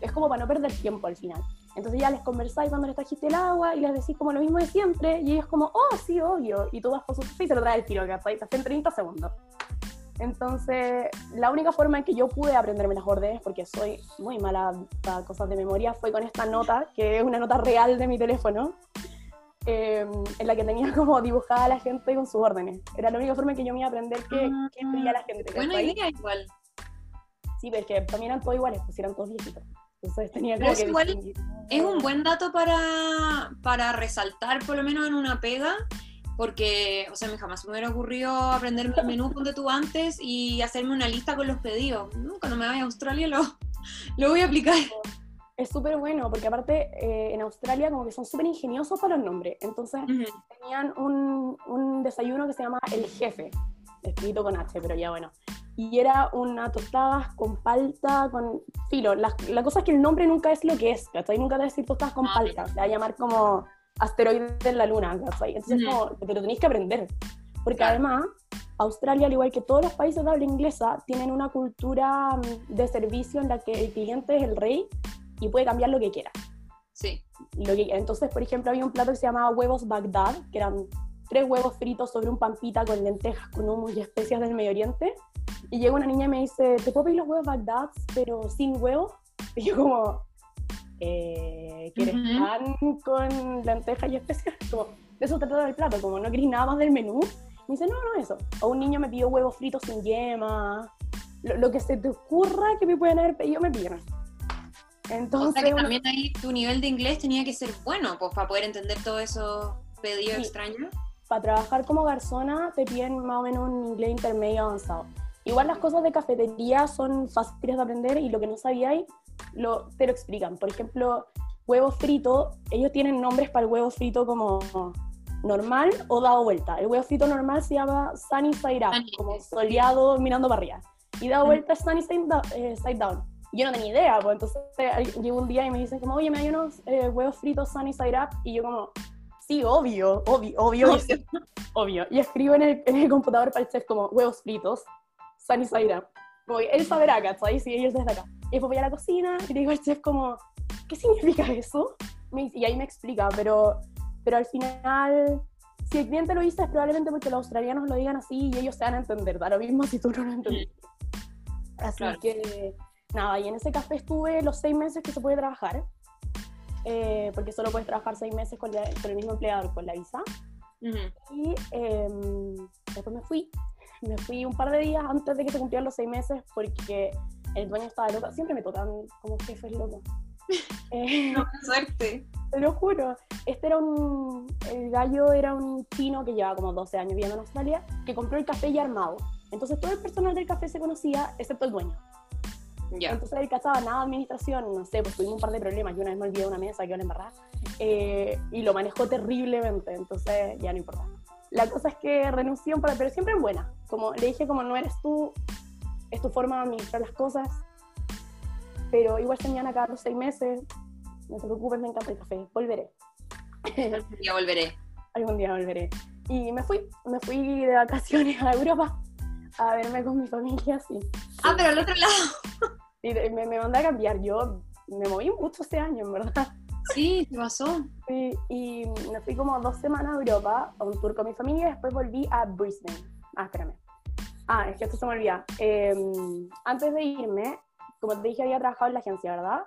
Speaker 2: Es como para no perder tiempo al final. Entonces ya les conversáis cuando les trajiste el agua y les decís como lo mismo de siempre y ellos como, oh, sí, obvio. Y tú vas por su y se lo trae el tiro, ¿cachai? Te hacen 30 segundos. Entonces, la única forma en que yo pude aprenderme las órdenes, porque soy muy mala para cosas de memoria, fue con esta nota, que es una nota real de mi teléfono, eh, en la que tenía como dibujada a la gente con sus órdenes. Era la única forma en que yo me iba a aprender qué, qué pedía la gente.
Speaker 1: Buena idea igual.
Speaker 2: Sí, pero es que también eran todos iguales, pues eran todos viejitos. Entonces tenía que igual
Speaker 1: es un buen dato para, para resaltar, por lo menos en una pega, porque, o sea, me jamás me hubiera ocurrido aprenderme el menú de tú antes y hacerme una lista con los pedidos. Cuando me vaya a Australia lo, lo voy a aplicar.
Speaker 2: Es súper bueno, porque aparte eh, en Australia como que son súper ingeniosos para los nombres. Entonces tenían un, un, desayuno que se llama El Jefe, escrito con H, pero ya bueno. Y era una tostada con palta, con filo. La, la, cosa es que el nombre nunca es lo que es, ¿cachai? Nunca te decir tostadas con ah, palta. Se va a llamar como asteroide en la luna, ¿cachai? Entonces, como, te lo tenéis que aprender. Porque además, Australia, al igual que todos los países de habla inglesa, tienen una cultura mm, de servicio en la que el cliente es el rey y puede cambiar lo que quiera.
Speaker 1: Sí.
Speaker 2: Lo que, entonces, por ejemplo, había un plato que se llamaba huevos Bagdad, que eran tres huevos fritos sobre un pampita con lentejas, con humus y especias del Medio Oriente. Y llega una niña y me dice, ¿te puedo pedir los huevos Bagdad, pero sin huevo? Y yo como, eh, ¿quieres pan con lentejas y especias? Como, de eso trata el plato, como no querés nada más del menú. Me dice, no, no, eso. O un niño me pidió huevos fritos sin yema. Lo, que se te ocurra que me pueden haber pedido, me pidieron.
Speaker 1: Entonces, o sea que también ahí tu nivel de inglés tenía que ser bueno, pues para poder entender todo eso pedidos extraños.
Speaker 2: Para trabajar como garzona te piden más o menos un inglés intermedio avanzado. Igual las cosas de cafetería son fáciles de aprender y lo que no sabíais lo, te lo explican. Por ejemplo, huevo frito, ellos tienen nombres para el huevo frito como normal o dado vuelta. El huevo frito normal se llama sunny side up, como soleado mirando para arriba. Y dado vuelta es sunny eh, side down. Yo no tenía idea, pues entonces llego un día y me dicen como, oye, me hay unos eh, huevos fritos sunny side up. Y yo como, sí, obvio, obvio, obvio, obvio. Y escribo en el, en el computador para el chef como, huevos fritos, sunny side up. Como, él saberá, ¿cachai? Si ellos desde acá. Y después voy a la cocina y le digo al chef como, ¿qué significa eso? Y ahí me explica, pero, pero al final, si el cliente lo dice es probablemente porque los australianos lo digan así y ellos se van a entender, da lo mismo si tú no lo entiendes. Así que, nada, y en ese café estuve los seis meses que se puede trabajar, eh, porque solo puedes trabajar seis meses con, el mismo empleador, con la visa. Y em, después me fui, me fui un par de días antes de que se cumplieran los seis meses porque el dueño estaba loco, siempre me tocan como jefes locos.
Speaker 1: Eh, no, suerte.
Speaker 2: Te lo juro. Este era un. El gallo era un chino que llevaba como 12 años viviendo en Australia, que compró el café ya armado. Entonces todo el personal del café se conocía, excepto el dueño. Ya. Entonces él cachaba nada de administración, no sé, pues tuvimos un par de problemas. Yo una vez me olvidé una mesa que iba a embarrar eh, y lo manejó terriblemente, entonces ya no importa. La cosa es que renunció, pero siempre en buena. Como le dije, como no eres tú, es tu forma de administrar las cosas, pero igual se me van a los seis meses, no te preocupes, me encanta el café, volveré.
Speaker 1: Algún día volveré.
Speaker 2: Algún día volveré. Y me fui, me fui de vacaciones a Europa a verme con mi familia, sí.
Speaker 1: Ah, pero al otro lado.
Speaker 2: Y me, me mandé a cambiar, yo me moví mucho este año, en verdad.
Speaker 1: Sí, ¿qué pasó?
Speaker 2: Sí, y me fui como dos semanas a Europa, a un tour con mi familia, y después volví a Brisbane. Ah, espérame. Ah, es que esto se me olvida. Em, antes de irme, como te dije, había trabajado en la agencia, ¿verdad?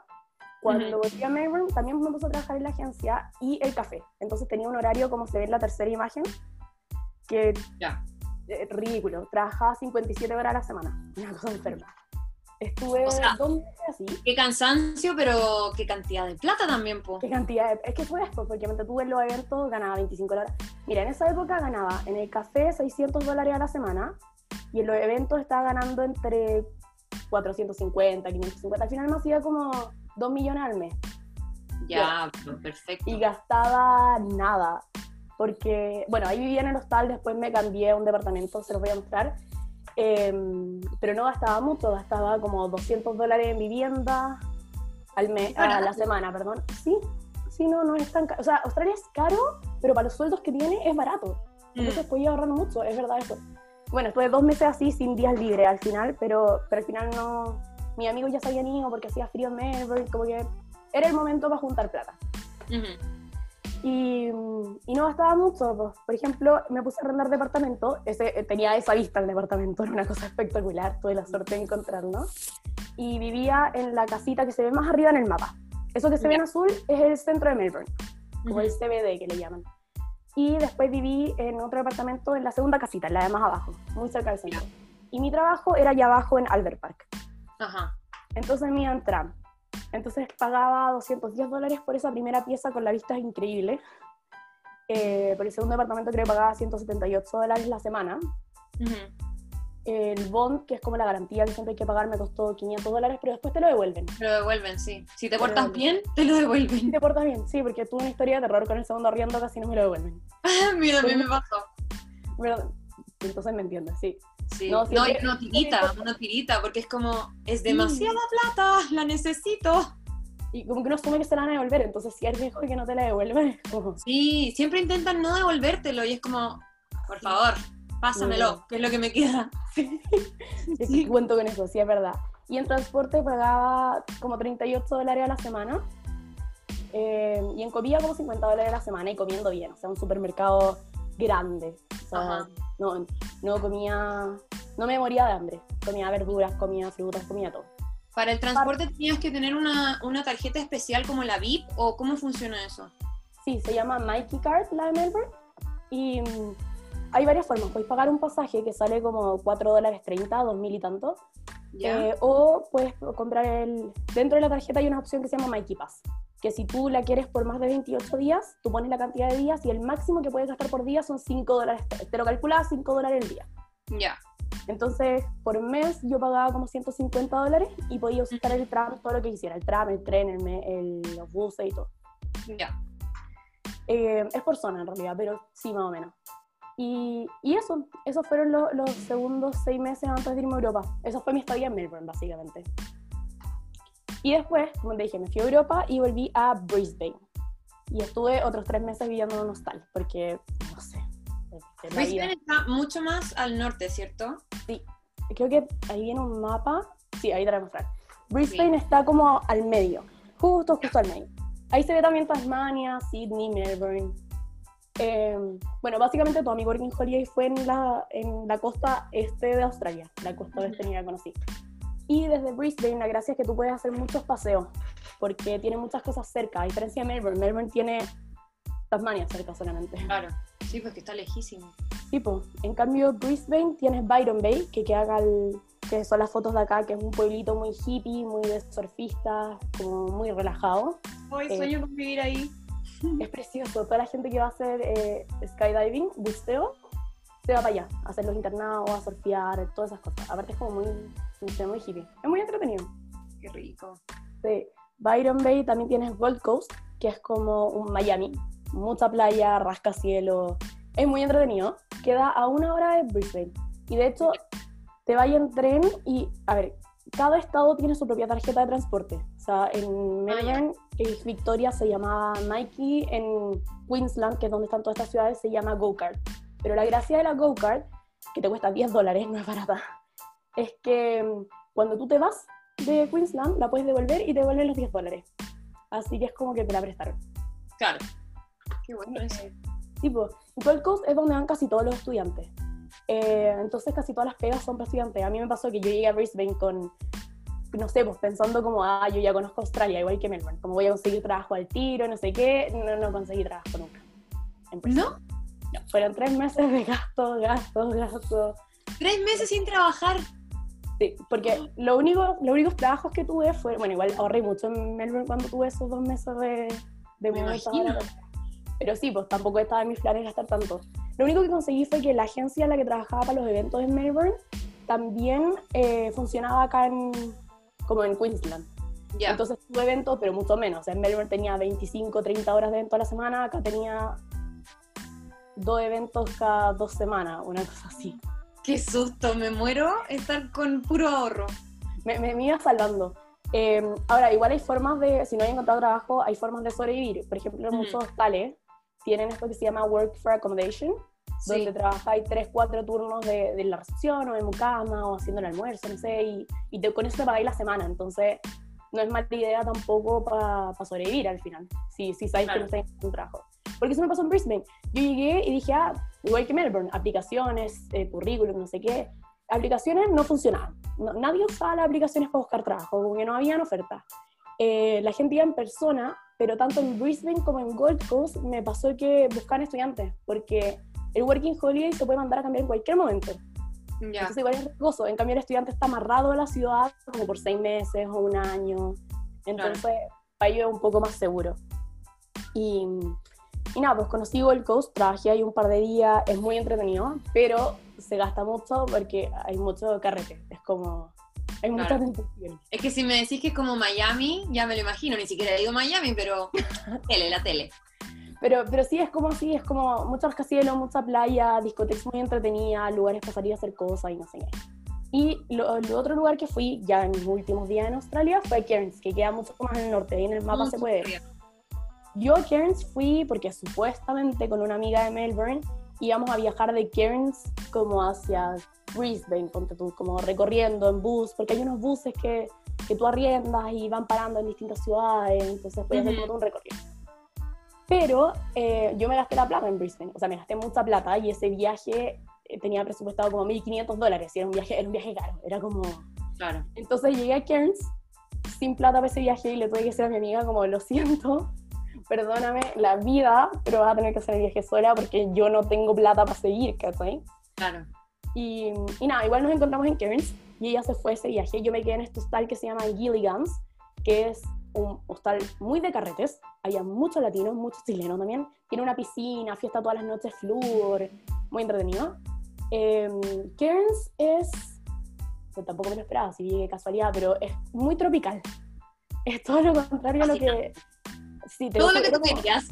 Speaker 2: Cuando volví a Melbourne, también me puse a trabajar en la agencia y el café. Entonces tenía un horario, como se ve en la tercera imagen, que
Speaker 1: Ya.
Speaker 2: eh, ridículo. Trabajaba 57 horas a la semana. Una cosa enferma. Estuve
Speaker 1: O sea-
Speaker 2: dos meses así.
Speaker 1: Qué cansancio, pero qué cantidad de plata también, po.
Speaker 2: ¿Qué cantidad? de- Es que fue después, porque mientras tuve en los eventos ganaba 25 dólares. Mira, en esa época ganaba en el café 600 dólares a la semana y en los eventos estaba ganando entre 450, 550. Al final me hacía como 2 millones al mes
Speaker 1: Ya, perfecto.
Speaker 2: y gastaba nada. Porque, bueno, ahí vivía en el hostal, después me cambié a un departamento, se los voy a mostrar. Em, pero no gastaba mucho, gastaba como 200 dólares en vivienda al mes, a
Speaker 1: Barato.
Speaker 2: la semana, perdón. Sí, sí, no, no es tan caro. O sea, Australia es caro, pero para los sueldos que tiene es barato.
Speaker 1: Mm.
Speaker 2: Entonces podía ahorrar mucho, es verdad eso. Bueno, estuve dos meses así sin días libres al final, pero, pero al final no. Mis amigos ya se habían ido porque hacía frío en Melbourne, como que era el momento para juntar plata.
Speaker 1: Ujú.
Speaker 2: Y, y no gastaba mucho. pues. Por ejemplo, me puse a arrendar departamento. Ese, eh, tenía esa vista el departamento, era una cosa espectacular. Tuve la suerte de encontrarlo. Y vivía en la casita que se ve más arriba en el mapa. Eso que se ve en azul es el centro de Melbourne, como el
Speaker 1: Ujú.
Speaker 2: CBD que le llaman. Y después viví en otro departamento en la segunda casita, en la de más abajo, muy cerca del centro. Y mi trabajo era allá abajo en Albert Park.
Speaker 1: Ajá.
Speaker 2: Entonces me iba en tram. Entonces pagaba 210 dólares por esa primera pieza con la vista increíble. Eh, por el segundo departamento creo que pagaba 178 dólares la semana.
Speaker 1: Ujú.
Speaker 2: El bond, que es como la garantía que siempre hay que pagar, me costó 500 dólares, pero después te lo devuelven.
Speaker 1: Te lo devuelven, sí. Si te
Speaker 2: Te
Speaker 1: portas bien, te lo devuelven.
Speaker 2: te portas bien, sí, porque tuve una historia de terror con el segundo arriendo, casi no me lo devuelven.
Speaker 1: Mira, a mí me pasó.
Speaker 2: Pero, entonces me entiendes, sí.
Speaker 1: Sí.
Speaker 2: No,
Speaker 1: No, y uno tirita, uno tirita, porque es como, es demasiada plata, la necesito.
Speaker 2: Y como que uno asume que se la van a devolver, entonces si es mejor que no te la devuelven, como...
Speaker 1: Sí, siempre intentan no devolvértelo y es como, por favor, pásamelo, que es lo que me queda. Sí.
Speaker 2: cuento con eso, sí, es verdad. Y en transporte pagaba como 38 dólares a la semana. eh, y en comida como 50 dólares a la semana y comiendo bien. O sea, un supermercado grande. O sea,
Speaker 1: Ajá.
Speaker 2: No, no comía... No me moría de hambre. Comía verduras, comía frutas, comía todo.
Speaker 1: Para el transporte tenías que tener una, una tarjeta especial como la VIP o cómo funciona eso.
Speaker 2: Sí, se llama Mikey Card, la de Melbourne. Y mm, hay varias formas. Podéis pagar un pasaje que sale como 4 dólares 30, 2 mil y tanto. Eh, o puedes comprar el... Dentro de la tarjeta hay una opción que se llama Mikey Pass, que si tú la quieres por más de 28 días, tú pones la cantidad de días y el máximo que puedes gastar por día son 5 dólares. Te lo calculas 5 dólares el día.
Speaker 1: ya.
Speaker 2: Entonces, por mes yo pagaba como 150 dólares y podía usar el tram, todo lo que quisiera, el tram, el tren, el, el- los buses y todo.
Speaker 1: Ya.
Speaker 2: Eh, es por zona en realidad, pero sí, más o menos. Y, y eso, esos fueron lo- los segundos seis meses antes de irme a Europa. Eso fue mi estadía en Melbourne, básicamente. Y después, como te dije, me fui a Europa y volví a Brisbane. Y estuve otros tres meses viviendo en un hostal, porque, no sé.
Speaker 1: Brisbane está mucho más al norte, ¿cierto?
Speaker 2: Creo que ahí viene un mapa. Sí, ahí te lo voy a mostrar. Brisbane está como al medio, justo, justo al medio. Ahí se ve también Tasmania, Sydney, Melbourne. Eh, bueno, básicamente todo mi working holiday fue en la, en la costa este de Australia, la costa oeste ni la conocí. Y desde Brisbane la gracia es que tú puedes hacer muchos paseos, porque tiene muchas cosas cerca, a diferencia de Melbourne. Melbourne tiene Tasmania cerca solamente.
Speaker 1: Claro. Sí, porque está lejísimo.
Speaker 2: Tipo, en cambio Brisbane tienes Byron Bay, que queda al, que son las fotos de acá, que es un pueblito muy hippie, muy de surfistas, como muy relajado.
Speaker 1: Hoy
Speaker 2: Eh.
Speaker 1: sueño con vivir ahí.
Speaker 2: Es precioso, toda la gente que va a hacer eh, skydiving, buceo, se va para allá, a hacer los internados, a surfear, todas esas cosas. Aparte es como muy, muy, muy hippie. Es muy entretenido.
Speaker 1: Qué rico.
Speaker 2: De Byron Bay también tienes Gold Coast, que es como un Miami. Mucha playa, rascacielos. Es muy entretenido. Queda a una hora de Brisbane. Y de hecho, te vas en tren y, a ver, cada estado tiene su propia tarjeta de transporte. O sea, en Melbourne, eh, Victoria se llamaba Nike, en Queensland, que es donde están todas estas ciudades, se llama Go-Kart. Pero la gracia de la Go-Kart, que te cuesta 10 dólares, no es barata, es que mm, cuando tú te vas de Queensland, la puedes devolver y te devuelven los 10 dólares. así que es como que te la prestaron.
Speaker 1: Claro. Qué bueno eso.
Speaker 2: Tipo, Gold Coast es donde van casi todos los estudiantes. Eh, entonces casi todas las pegas son para estudiantes. A mí me pasó que yo llegué a Brisbane con, no sé, pues pensando como, ah, yo ya conozco Australia, igual que Melbourne, como voy a conseguir trabajo al tiro, no sé qué, no, no conseguí trabajo nunca.
Speaker 1: ¿No?
Speaker 2: No, fueron tres meses de gasto, gasto, gasto.
Speaker 1: Tres meses sin trabajar.
Speaker 2: Sí, porque lo único, los únicos trabajos que tuve fue, bueno, igual ahorré mucho en Melbourne cuando tuve esos dos meses de, de
Speaker 1: Me
Speaker 2: Pero sí, pues tampoco estaba en mis planes gastar tanto. Lo único que conseguí fue que la agencia en la que trabajaba para los eventos en Melbourne también eh, funcionaba acá en, como en Queensland.
Speaker 1: Ya.
Speaker 2: Entonces tuve eventos, pero mucho menos. En Melbourne tenía 25, 30 horas de evento a la semana, acá tenía dos eventos cada dos semanas, una cosa así.
Speaker 1: Qué susto, me muero estar con puro ahorro.
Speaker 2: me, me, me iba salvando. Eh, ahora, igual hay formas de, si no hay encontrado trabajo, hay formas de sobrevivir. Por ejemplo,
Speaker 1: Ujú.
Speaker 2: muchos hostales tienen esto que se llama Work for Accommodation,
Speaker 1: Sí.
Speaker 2: donde trabajáis tres, cuatro turnos de, de la recepción o en mucama o haciendo el almuerzo, no sé, y, y te- con eso te pagáis la semana. Entonces, no es mala idea tampoco para sobrevivir al final, si, si sabéis
Speaker 1: Claro.
Speaker 2: que no estáis en un trabajo. Porque eso me pasó en Brisbane. Yo llegué y dije, ah, igual que Melbourne, aplicaciones, eh, currículum, no sé qué. Aplicaciones no funcionaban. No- nadie usaba las aplicaciones para buscar trabajo, como que no habían ofertas. Eh, la gente iba en persona, pero tanto en Brisbane como en Gold Coast me pasó que buscaban estudiantes, porque el Working Holiday se puede mandar a cambiar en cualquier momento.
Speaker 1: Ya.
Speaker 2: Entonces igual es riesgoso. En cambio el estudiante está amarrado a la ciudad como por seis meses o un año. Entonces para ello es un poco más seguro. Y, y nada, pues conocí Gold Coast, trabajé ahí un par de días, es muy entretenido, pero se gasta mucho porque hay mucho carrete. Es como... Hay mucha
Speaker 1: Claro.
Speaker 2: tentación.
Speaker 1: Es que si me decís que es como Miami, ya me lo imagino, ni siquiera he ido a Miami, pero tele, la tele.
Speaker 2: Pero, pero sí, es como así, es como mucho rascacielos, mucha playa, discotecas muy entretenidas, lugares para salir a hacer cosas y no sé qué. Y lo, el otro lugar que fui ya en mis últimos días en Australia fue Cairns, que queda mucho más en el norte, ahí en el mapa
Speaker 1: Mm,
Speaker 2: se puede ver. Yo a Cairns fui porque supuestamente con una amiga de Melbourne íbamos a viajar de Cairns como hacia Brisbane, ponte tú, como recorriendo en bus, porque hay unos buses que, que tú arriendas y van parando en distintas ciudades, entonces puedes hacer
Speaker 1: Ujú.
Speaker 2: todo un recorrido. Pero eh, yo me gasté la plata en Brisbane, o sea, me gasté mucha plata y ese viaje eh, tenía presupuestado como 1.500 dólares y era un viaje, era un viaje caro, era como...
Speaker 1: Claro.
Speaker 2: Entonces llegué a Cairns sin plata para ese viaje y le tuve que decir a mi amiga como, lo siento, perdóname la vida, pero vas a tener que hacer el viaje sola porque yo no tengo plata para seguir, ¿cachai?
Speaker 1: Claro.
Speaker 2: Y, y nada, igual nos encontramos en Cairns y ella se fue ese viaje. Yo me quedé en este hostal que se llama Gilligan's, que es un hostal muy de carretes. Había muchos latinos, muchos chilenos también. Tiene una piscina, fiesta todas las noches, flúor, muy entretenido. Eh, Cairns es, pues tampoco me lo esperaba, si llegué casualidad, pero es muy tropical. Es todo lo contrario a lo que... Sí, te
Speaker 1: Todo lo que tú
Speaker 2: como-
Speaker 1: querías.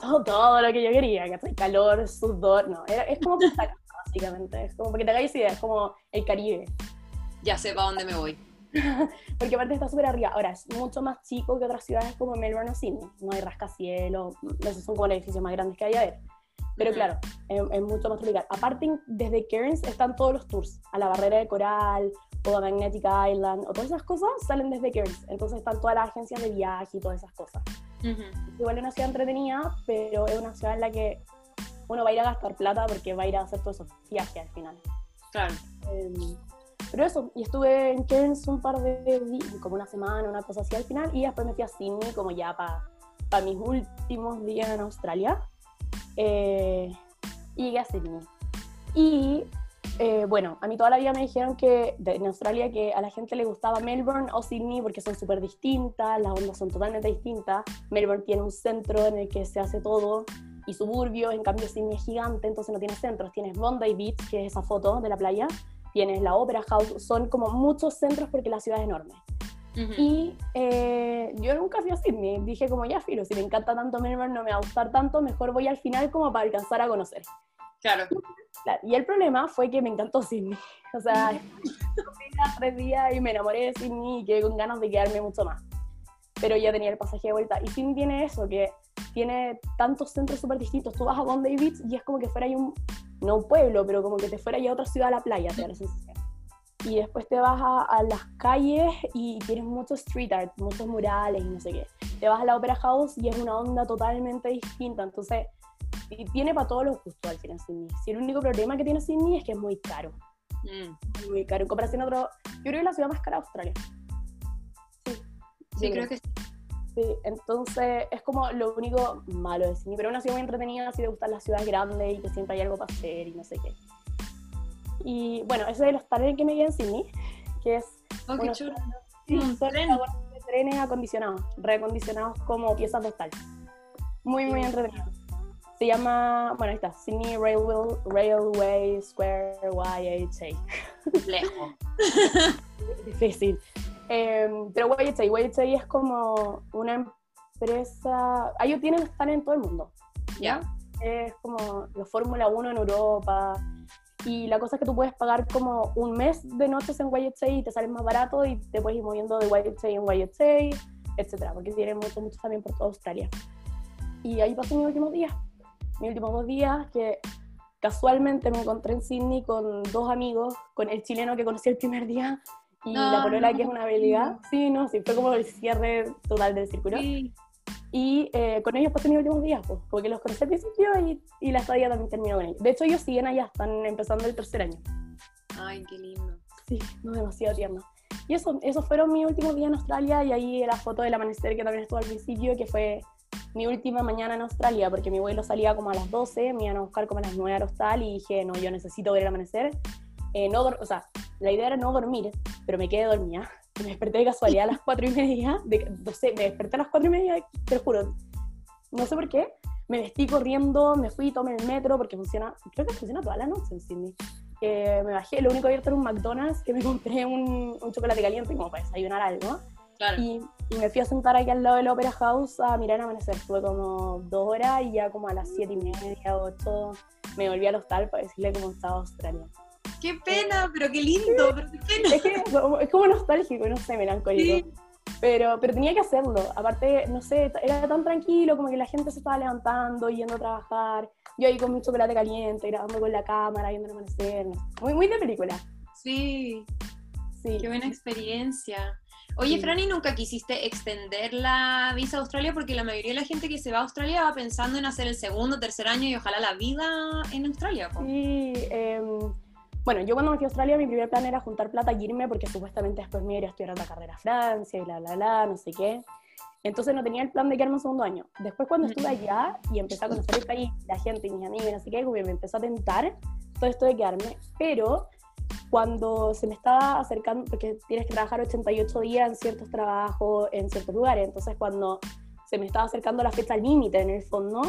Speaker 2: todo, todo lo que yo quería, ¿cachai? Calor, sudor, no, era- es como Cana, básicamente, es como, porque te hagáis idea, es como el Caribe,
Speaker 1: Ya sé para dónde me voy.
Speaker 2: porque aparte está súper arriba, ahora es mucho más chico que otras ciudades como Melbourne o Sydney, no hay rascacielos, esos son como los edificios más grandes que hay a ver, pero claro, es, es mucho más tropical. Aparte, desde Cairns están todos los tours, a la barrera de coral, o a Magnetic Island, o todas esas cosas salen desde Cairns, entonces están todas las agencias de viaje y todas esas cosas.
Speaker 1: Ujú.
Speaker 2: igual es una ciudad entretenida, pero es una ciudad en la que uno va a ir a gastar plata porque va a ir a hacer todos esos viajes al final.
Speaker 1: Claro.
Speaker 2: Eh, pero eso, y estuve en Cairns un par de días, como una semana, una cosa así al final, y después me fui a Sydney como ya para mis últimos días en Australia. Eh, y llegué a Sydney. Y eh, bueno, a mí toda la vida me dijeron que en Australia que a la gente le gustaba Melbourne o Sydney porque son súper distintas, las ondas son totalmente distintas. Melbourne tiene un centro en el que se hace todo y suburbios, en cambio Sydney es gigante, entonces no tiene centros. Tienes Bondi Beach, que es esa foto de la playa, tienes la Opera House, son como muchos centros porque la ciudad es enorme. Y eh, yo nunca fui a Sydney, dije como ya filo, si me encanta tanto Melbourne no me va a gustar tanto, mejor voy al final como para alcanzar a conocer.
Speaker 1: Claro.
Speaker 2: Y el problema fue que me encantó Sydney. O sea, tres días y me enamoré de Sydney y quedé con ganas de quedarme mucho más. Pero ya tenía el pasaje de vuelta. Y Sydney tiene eso, que tiene tantos centros súper distintos. Tú vas a Bondi Beach y es como que fuera ahí un, no un pueblo, pero como que te fuera ya a otra ciudad a la playa, te da la sensación. Y después te vas a, a las calles y tienes mucho street art, muchos murales y no sé qué. te vas a la Opera House y es una onda totalmente distinta. Entonces, tiene para todos los gustos al final Sydney. Si el único problema que tiene Sydney es que es muy caro. Mm. Muy caro. En comparación a otro. Yo creo que es la ciudad más cara de Australia.
Speaker 1: Sí. Sí, creo que sí.
Speaker 2: Sí, entonces es como lo único malo de Sydney, pero es una ciudad muy entretenida si te gustan las ciudades grandes y que siempre hay algo para hacer y no sé qué. Y bueno, ese de los trenes que me quedé en Sydney, que es...
Speaker 1: Oh, qué chulo.
Speaker 2: Mm, son trenes acondicionados, reacondicionados como piezas de hostal. Muy, muy entretenido. Se llama, bueno, ahí está, Sydney Railway, Railway Square YHA.
Speaker 1: Lejos.
Speaker 2: Difícil. Em, pero YHA, YHA es como una empresa, ellos tienen, están en todo el mundo.
Speaker 1: ¿Ya?
Speaker 2: Es como los Fórmula 1 en Europa. Y la cosa es que tú puedes pagar como un mes de noches en YHA y te sale más barato y te puedes ir moviendo de YHA en YHA, etcétera, porque tienen muchos, muchos también por toda Australia. Y ahí pasé mis últimos días mis últimos dos días, que casualmente me encontré en Sydney con dos amigos, con el chileno que conocí el primer día y la polola que es una habilidad. Sí, no, sí, fue como el cierre total del círculo. Y eh, con ellos pasé mis últimos días, pues, porque los conocí al principio y, y la estadía también terminó con ellos. De hecho, ellos siguen allá, están empezando el tercer año.
Speaker 1: Ay, qué lindo.
Speaker 2: Sí, no, demasiado tierno. Y eso, esos fueron mis últimos días en Australia y ahí la foto del amanecer que también estuvo al principio, que fue mi última mañana en Australia, porque mi vuelo salía como a las 12, me iban a buscar como a las 9 al hostal y dije, no, yo necesito ver el amanecer. Eh, no o sea, la idea era no dormir, pero me quedé dormida. Me desperté de casualidad a las 4 y media, de, no sé, me desperté a las 4 y media, te lo juro, no sé por qué, me vestí corriendo, me fui, tomé el metro, porque funciona, creo que funciona toda la noche en Sydney. Eh, me bajé, lo único abierto era un McDonald's, que me compré un, un chocolate caliente como para desayunar algo. Y, me fui a sentar aquí al lado del Opera House a mirar amanecer. Estuve como dos horas y ya como a las siete y media, ocho, me volví al hostal para decirle cómo estaba Australia.
Speaker 1: ¡Qué pena! pero qué lindo, pero qué pena.
Speaker 2: Es, que, es como nostálgico, no sé, melancólico. Pero, pero tenía que hacerlo. Aparte, no sé, era tan tranquilo, como que la gente se estaba levantando, yendo a trabajar. Yo ahí con mi chocolate caliente, grabando con la cámara, viendo el amanecer. Muy, muy de película.
Speaker 1: Sí. Sí. Qué buena experiencia. Oye, Franny, ¿nunca quisiste extender la visa a Australia? Porque la mayoría de la gente que se va a Australia va pensando en hacer el segundo, tercer año y ojalá la vida en Australia.
Speaker 2: Sí, em, bueno, yo cuando me fui a Australia mi primer plan era juntar plata y irme porque supuestamente después me iría a estudiar la carrera a Francia y bla, bla, bla, no sé qué. Entonces no tenía el plan de quedarme un segundo año. Después cuando estuve allá y empecé a conocer el país, la gente y mis amigos no sé qué, me empezó a tentar todo esto de quedarme, pero cuando se me estaba acercando, porque tienes que trabajar 88 días en ciertos trabajos, en ciertos lugares, entonces cuando se me estaba acercando la fecha límite en el fondo,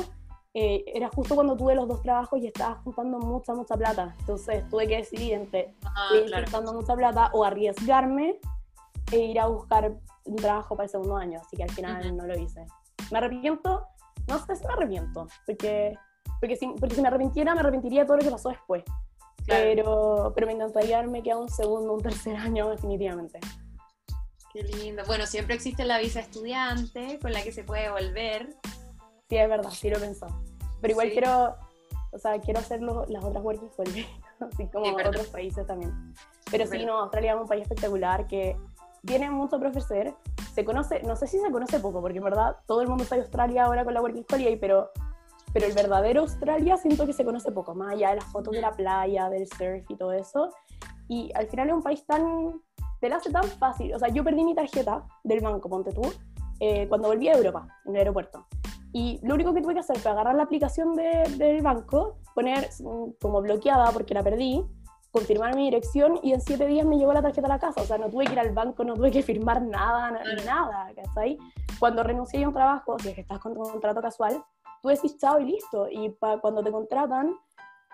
Speaker 2: eh, era justo cuando tuve los dos trabajos y estaba juntando mucha, mucha plata. Entonces tuve que decidir entre ah, ir juntando mucha plata o arriesgarme e ir a buscar un trabajo para el segundo año. Así que al final no lo hice. ¿Me arrepiento? No sé si me arrepiento, porque, porque, si, porque si me arrepintiera, me arrepentiría de todo lo que pasó después. Pero, pero me encantaría haberme quedado un segundo, un tercer año definitivamente.
Speaker 1: Qué lindo. Bueno, siempre existe la visa estudiante con la que se puede volver.
Speaker 2: Sí, es verdad, sí lo he pensado. Pero igual quiero, o sea, quiero hacer las otras working holiday, así como otros países también. Pero sí, no, Australia es un país espectacular que tiene mucho que ofrecer. Se conoce, no sé si se conoce poco, porque en verdad todo el mundo está en Australia ahora con la working holiday, pero pero el verdadero Australia siento que se conoce poco, más allá de las fotos de la playa, del surf y todo eso. Y al final es un país tan, te lo hace tan fácil. O sea, yo perdí mi tarjeta del banco, ponte tú, eh, cuando volví a Europa, en el aeropuerto. Y lo único que tuve que hacer fue agarrar la aplicación del banco, poner mm, como bloqueada porque la perdí, confirmar mi dirección y en siete días me llegó la tarjeta a la casa. O sea, no tuve que ir al banco, no tuve que firmar nada, nada, ¿cachai? Cuando renuncié a un trabajo, si es que estás con un contrato casual, tú decís chao y listo. Y pa, cuando te contratan,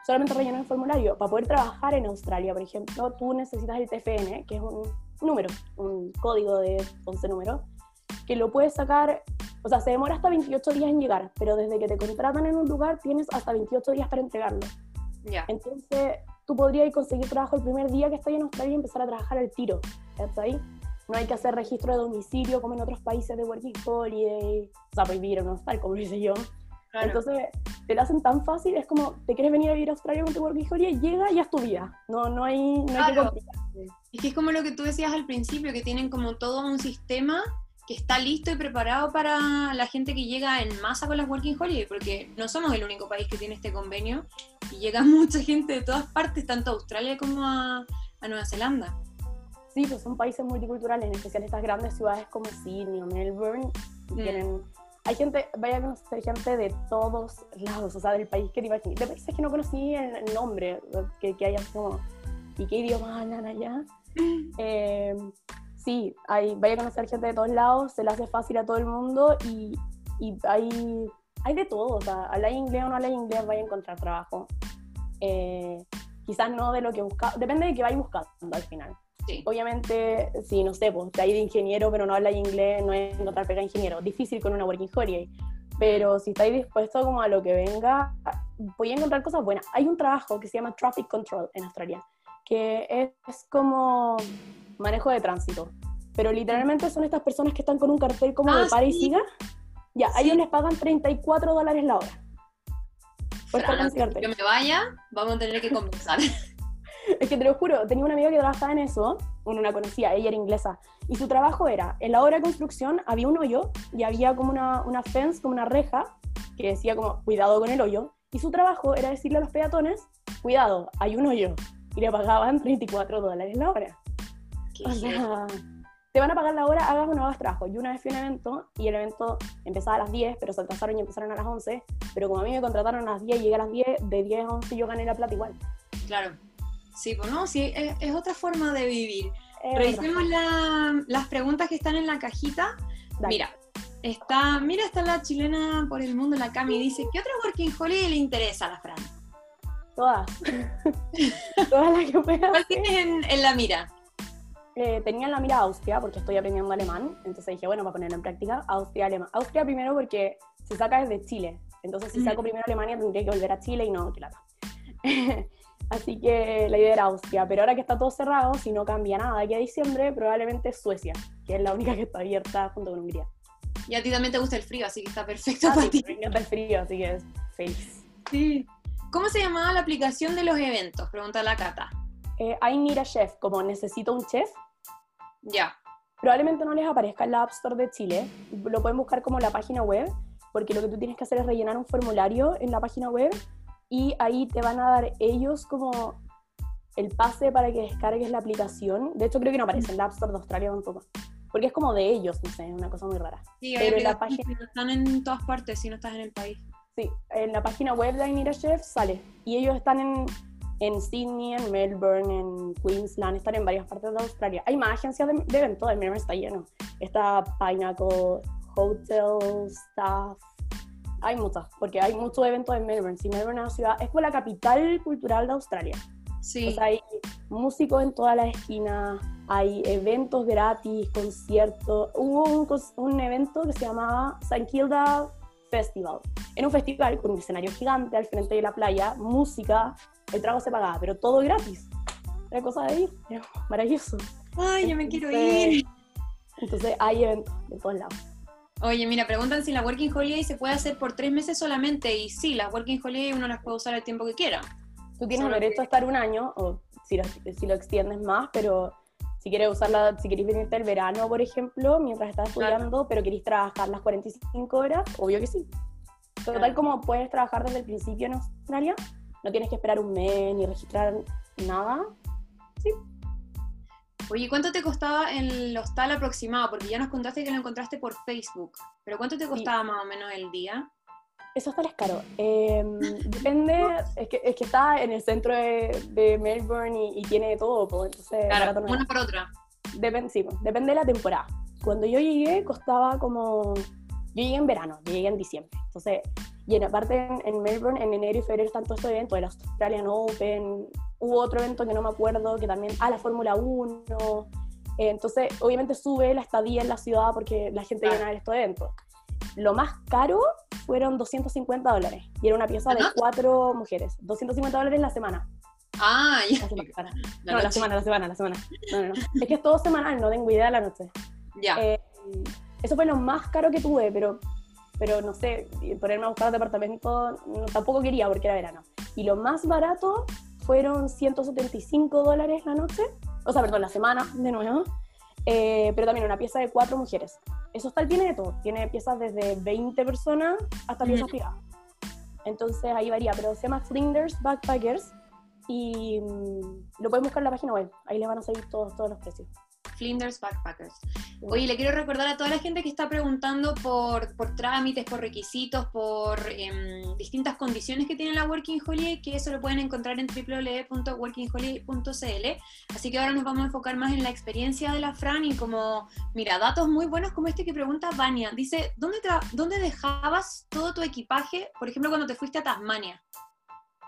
Speaker 2: solamente rellenas el formulario. Para poder trabajar en Australia, por ejemplo, tú necesitas el TFN, que es un número, un código de 11 números, que lo puedes sacar, o sea, se demora hasta 28 días en llegar, pero desde que te contratan en un lugar tienes hasta 28 días para entregarlo.
Speaker 1: Ya.
Speaker 2: Entonces, tú podrías conseguir trabajo el primer día que estás en Australia y empezar a trabajar al tiro. ¿Estás ahí? No hay que hacer registro de domicilio como en otros países de Working Holiday, o sea, vivir en hostal, como hice yo. Entonces, te lo hacen tan fácil, es como, te quieres venir a vivir a Australia con tu workaholic, y llega y es tu vida. No, no hay, no hay que
Speaker 1: Es que es como lo que tú decías al principio, que tienen como todo un sistema que está listo y preparado para la gente que llega en masa con las Working Holiday, porque no somos el único país que tiene este convenio y llega mucha gente de todas partes, tanto a Australia como a, Nueva Zelanda.
Speaker 2: Sí, pues son países multiculturales, en especial estas grandes ciudades como Sydney o Melbourne, mm. tienen hay gente, vaya a conocer gente de todos lados, o sea, del país que te imaginas. De países que no conocí el, nombre, que, que haya como, ¿y qué idioma hablan allá? Eh, sí, hay, vaya a conocer gente de todos lados, se le hace fácil a todo el mundo y, y hay, hay de todo, o sea, habla inglés o no habla inglés, vaya a encontrar trabajo. Eh, quizás no de lo que busca, depende de qué vaya buscando al final. Obviamente, si no sé, pues hay de ingeniero pero no habla inglés, no es encontrar pega ingeniero. Difícil con una working holiday. Pero si estáis dispuesto como a lo que venga, voy a encontrar cosas buenas. Hay un trabajo que se llama Traffic Control en Australia, que es, como manejo de tránsito. Pero literalmente son estas personas que están con un cartel como de ah, para y siga. Ya, a ellos les pagan 34 dólares la hora.
Speaker 1: Por que me vaya, vamos a tener que compensar.
Speaker 2: es que te lo juro, tenía una amiga que trabajaba en eso, una conocía, ella era inglesa, y su trabajo era, en la obra de construcción había un hoyo y había como una, una fence, como una reja, que decía como, cuidado con el hoyo, y su trabajo era decirle a los peatones, cuidado, hay un hoyo, y le pagaban 34 dólares la hora. O sea, te van a pagar la hora, hagas o no hagas trabajo. Yo una vez fui a un evento y el evento empezaba a las 10, pero se atrasaron y empezaron a las 11, pero como a mí me contrataron a las 10 y llegué a las 10, de 10 a 11 yo gané la plata igual.
Speaker 1: Claro. Sí, pues no, sí, es, otra forma de vivir. Revisemos las preguntas que están en la cajita. Mira, está, mira, está la chilena por el mundo, la Cami, dice, ¿qué otra working holiday le interesa a la Fran?
Speaker 2: Todas. Todas las que puedas.
Speaker 1: ¿Cuál tienes en, la mira?
Speaker 2: Eh, tenía en la mira Austria, porque estoy aprendiendo alemán, entonces dije, bueno, para ponerlo en práctica, Austria, alemán. Austria primero porque se saca desde Chile, entonces si saco primero Alemania tendría que volver a Chile y no, que lata. Así que la idea era Austria, pero ahora que está todo cerrado, si no cambia nada aquí a diciembre, probablemente Suecia, que es la única que está abierta junto con Hungría.
Speaker 1: Y a ti también te gusta el frío, así que está perfecto ah, para ti.
Speaker 2: Me encanta el frío, así que es feliz.
Speaker 1: Sí. ¿Cómo se llamaba la aplicación de los eventos? Pregunta la Cata.
Speaker 2: Eh, I need a chef, como necesito un chef.
Speaker 1: Ya.
Speaker 2: Probablemente no les aparezca en la App Store de Chile. Lo pueden buscar como la página web, porque lo que tú tienes que hacer es rellenar un formulario en la página web y ahí te van a dar ellos como el pase para que descargues la aplicación. De hecho, creo que no aparece en la App Store de Australia tampoco. Porque es como de ellos, no sé, es una cosa muy rara.
Speaker 1: Sí, Pero la página... están en todas partes si no estás en el país.
Speaker 2: Sí, en la página web de Inira Chef sale. Y ellos están en, en Sydney, en Melbourne, en Queensland, están en varias partes de Australia. Hay más agencias de, de eventos, el Melbourne está lleno. Está Pineapple, Hotel, Staff, hay muchas, porque hay muchos eventos en Melbourne. Si Melbourne es una ciudad, es como la capital cultural de Australia.
Speaker 1: Sí.
Speaker 2: hay músicos en todas las esquinas, hay eventos gratis, conciertos. Hubo un, un evento que se llamaba St. Kilda Festival. Era un festival con un escenario gigante al frente de la playa, música, el trago se pagaba, pero todo gratis. Era cosa de ir, era maravilloso.
Speaker 1: Ay, yo me quiero ir.
Speaker 2: Entonces hay eventos de todos lados.
Speaker 1: Oye, mira, preguntan si la Working Holiday se puede hacer por tres meses solamente. Y sí, las Working Holiday uno las puede usar el tiempo que quiera.
Speaker 2: Tú tienes derecho a estar un año, o si lo, si lo extiendes más, pero si quieres usarla, si querés venirte el verano, por ejemplo, mientras estás estudiando, pero querés trabajar las 45 horas, obvio que sí. Total, como puedes trabajar desde el principio en Australia, no tienes que esperar un mes ni registrar nada. Sí,
Speaker 1: Oye, ¿cuánto te costaba el hostal aproximado? Porque ya nos contaste que lo encontraste por Facebook, pero ¿cuánto te costaba más o menos el día?
Speaker 2: Eso hostal es caro. Em, depende, es que, es que está en el centro de, Melbourne y, tiene de todo, pues, entonces...
Speaker 1: Claro, una por otra.
Speaker 2: Depende, sí, depende de la temporada. Cuando yo llegué costaba como... Yo llegué en verano, yo llegué en diciembre. Entonces, y en aparte en, Melbourne, en enero y febrero están todos estos eventos, el Australian Open, hubo otro evento que no me acuerdo, que también, ah, la Fórmula 1. Eh, entonces, obviamente sube la estadía en la ciudad porque la gente viene a ver estos eventos. Lo más caro fueron 250 dólares y era una pieza de cuatro mujeres. 250 dólares la semana.
Speaker 1: Ah, ya.
Speaker 2: La no, la semana, la semana, la semana. No, no, no. es que es todo semanal, no tengo idea de la noche.
Speaker 1: Ya.
Speaker 2: Eh, eso fue lo más caro que tuve, pero pero no sé, ponerme a buscar departamento tampoco quería porque era verano. Y lo más barato fueron 175 dólares la noche, o sea, perdón, la semana, de nuevo. Eh, pero también una pieza de cuatro mujeres. Eso hostal tiene de todo, tiene piezas desde 20 personas hasta piezas privadas. Entonces ahí varía, pero se llama Flinders Backpackers y mm, lo pueden buscar en la página web, ahí les van a salir todos, todos los precios.
Speaker 1: Flinders Backpackers. Oye, le quiero recordar a toda la gente que está preguntando por, por trámites, por requisitos, por em, distintas condiciones que tiene la Working Holiday, que eso lo pueden encontrar en www.workingholiday.cl. Así que ahora nos vamos a enfocar más en la experiencia de la Fran y como, mira, datos muy buenos como este que pregunta Vania. Dice, ¿dónde, ¿dónde dejabas todo tu equipaje, por ejemplo, cuando te fuiste a Tasmania?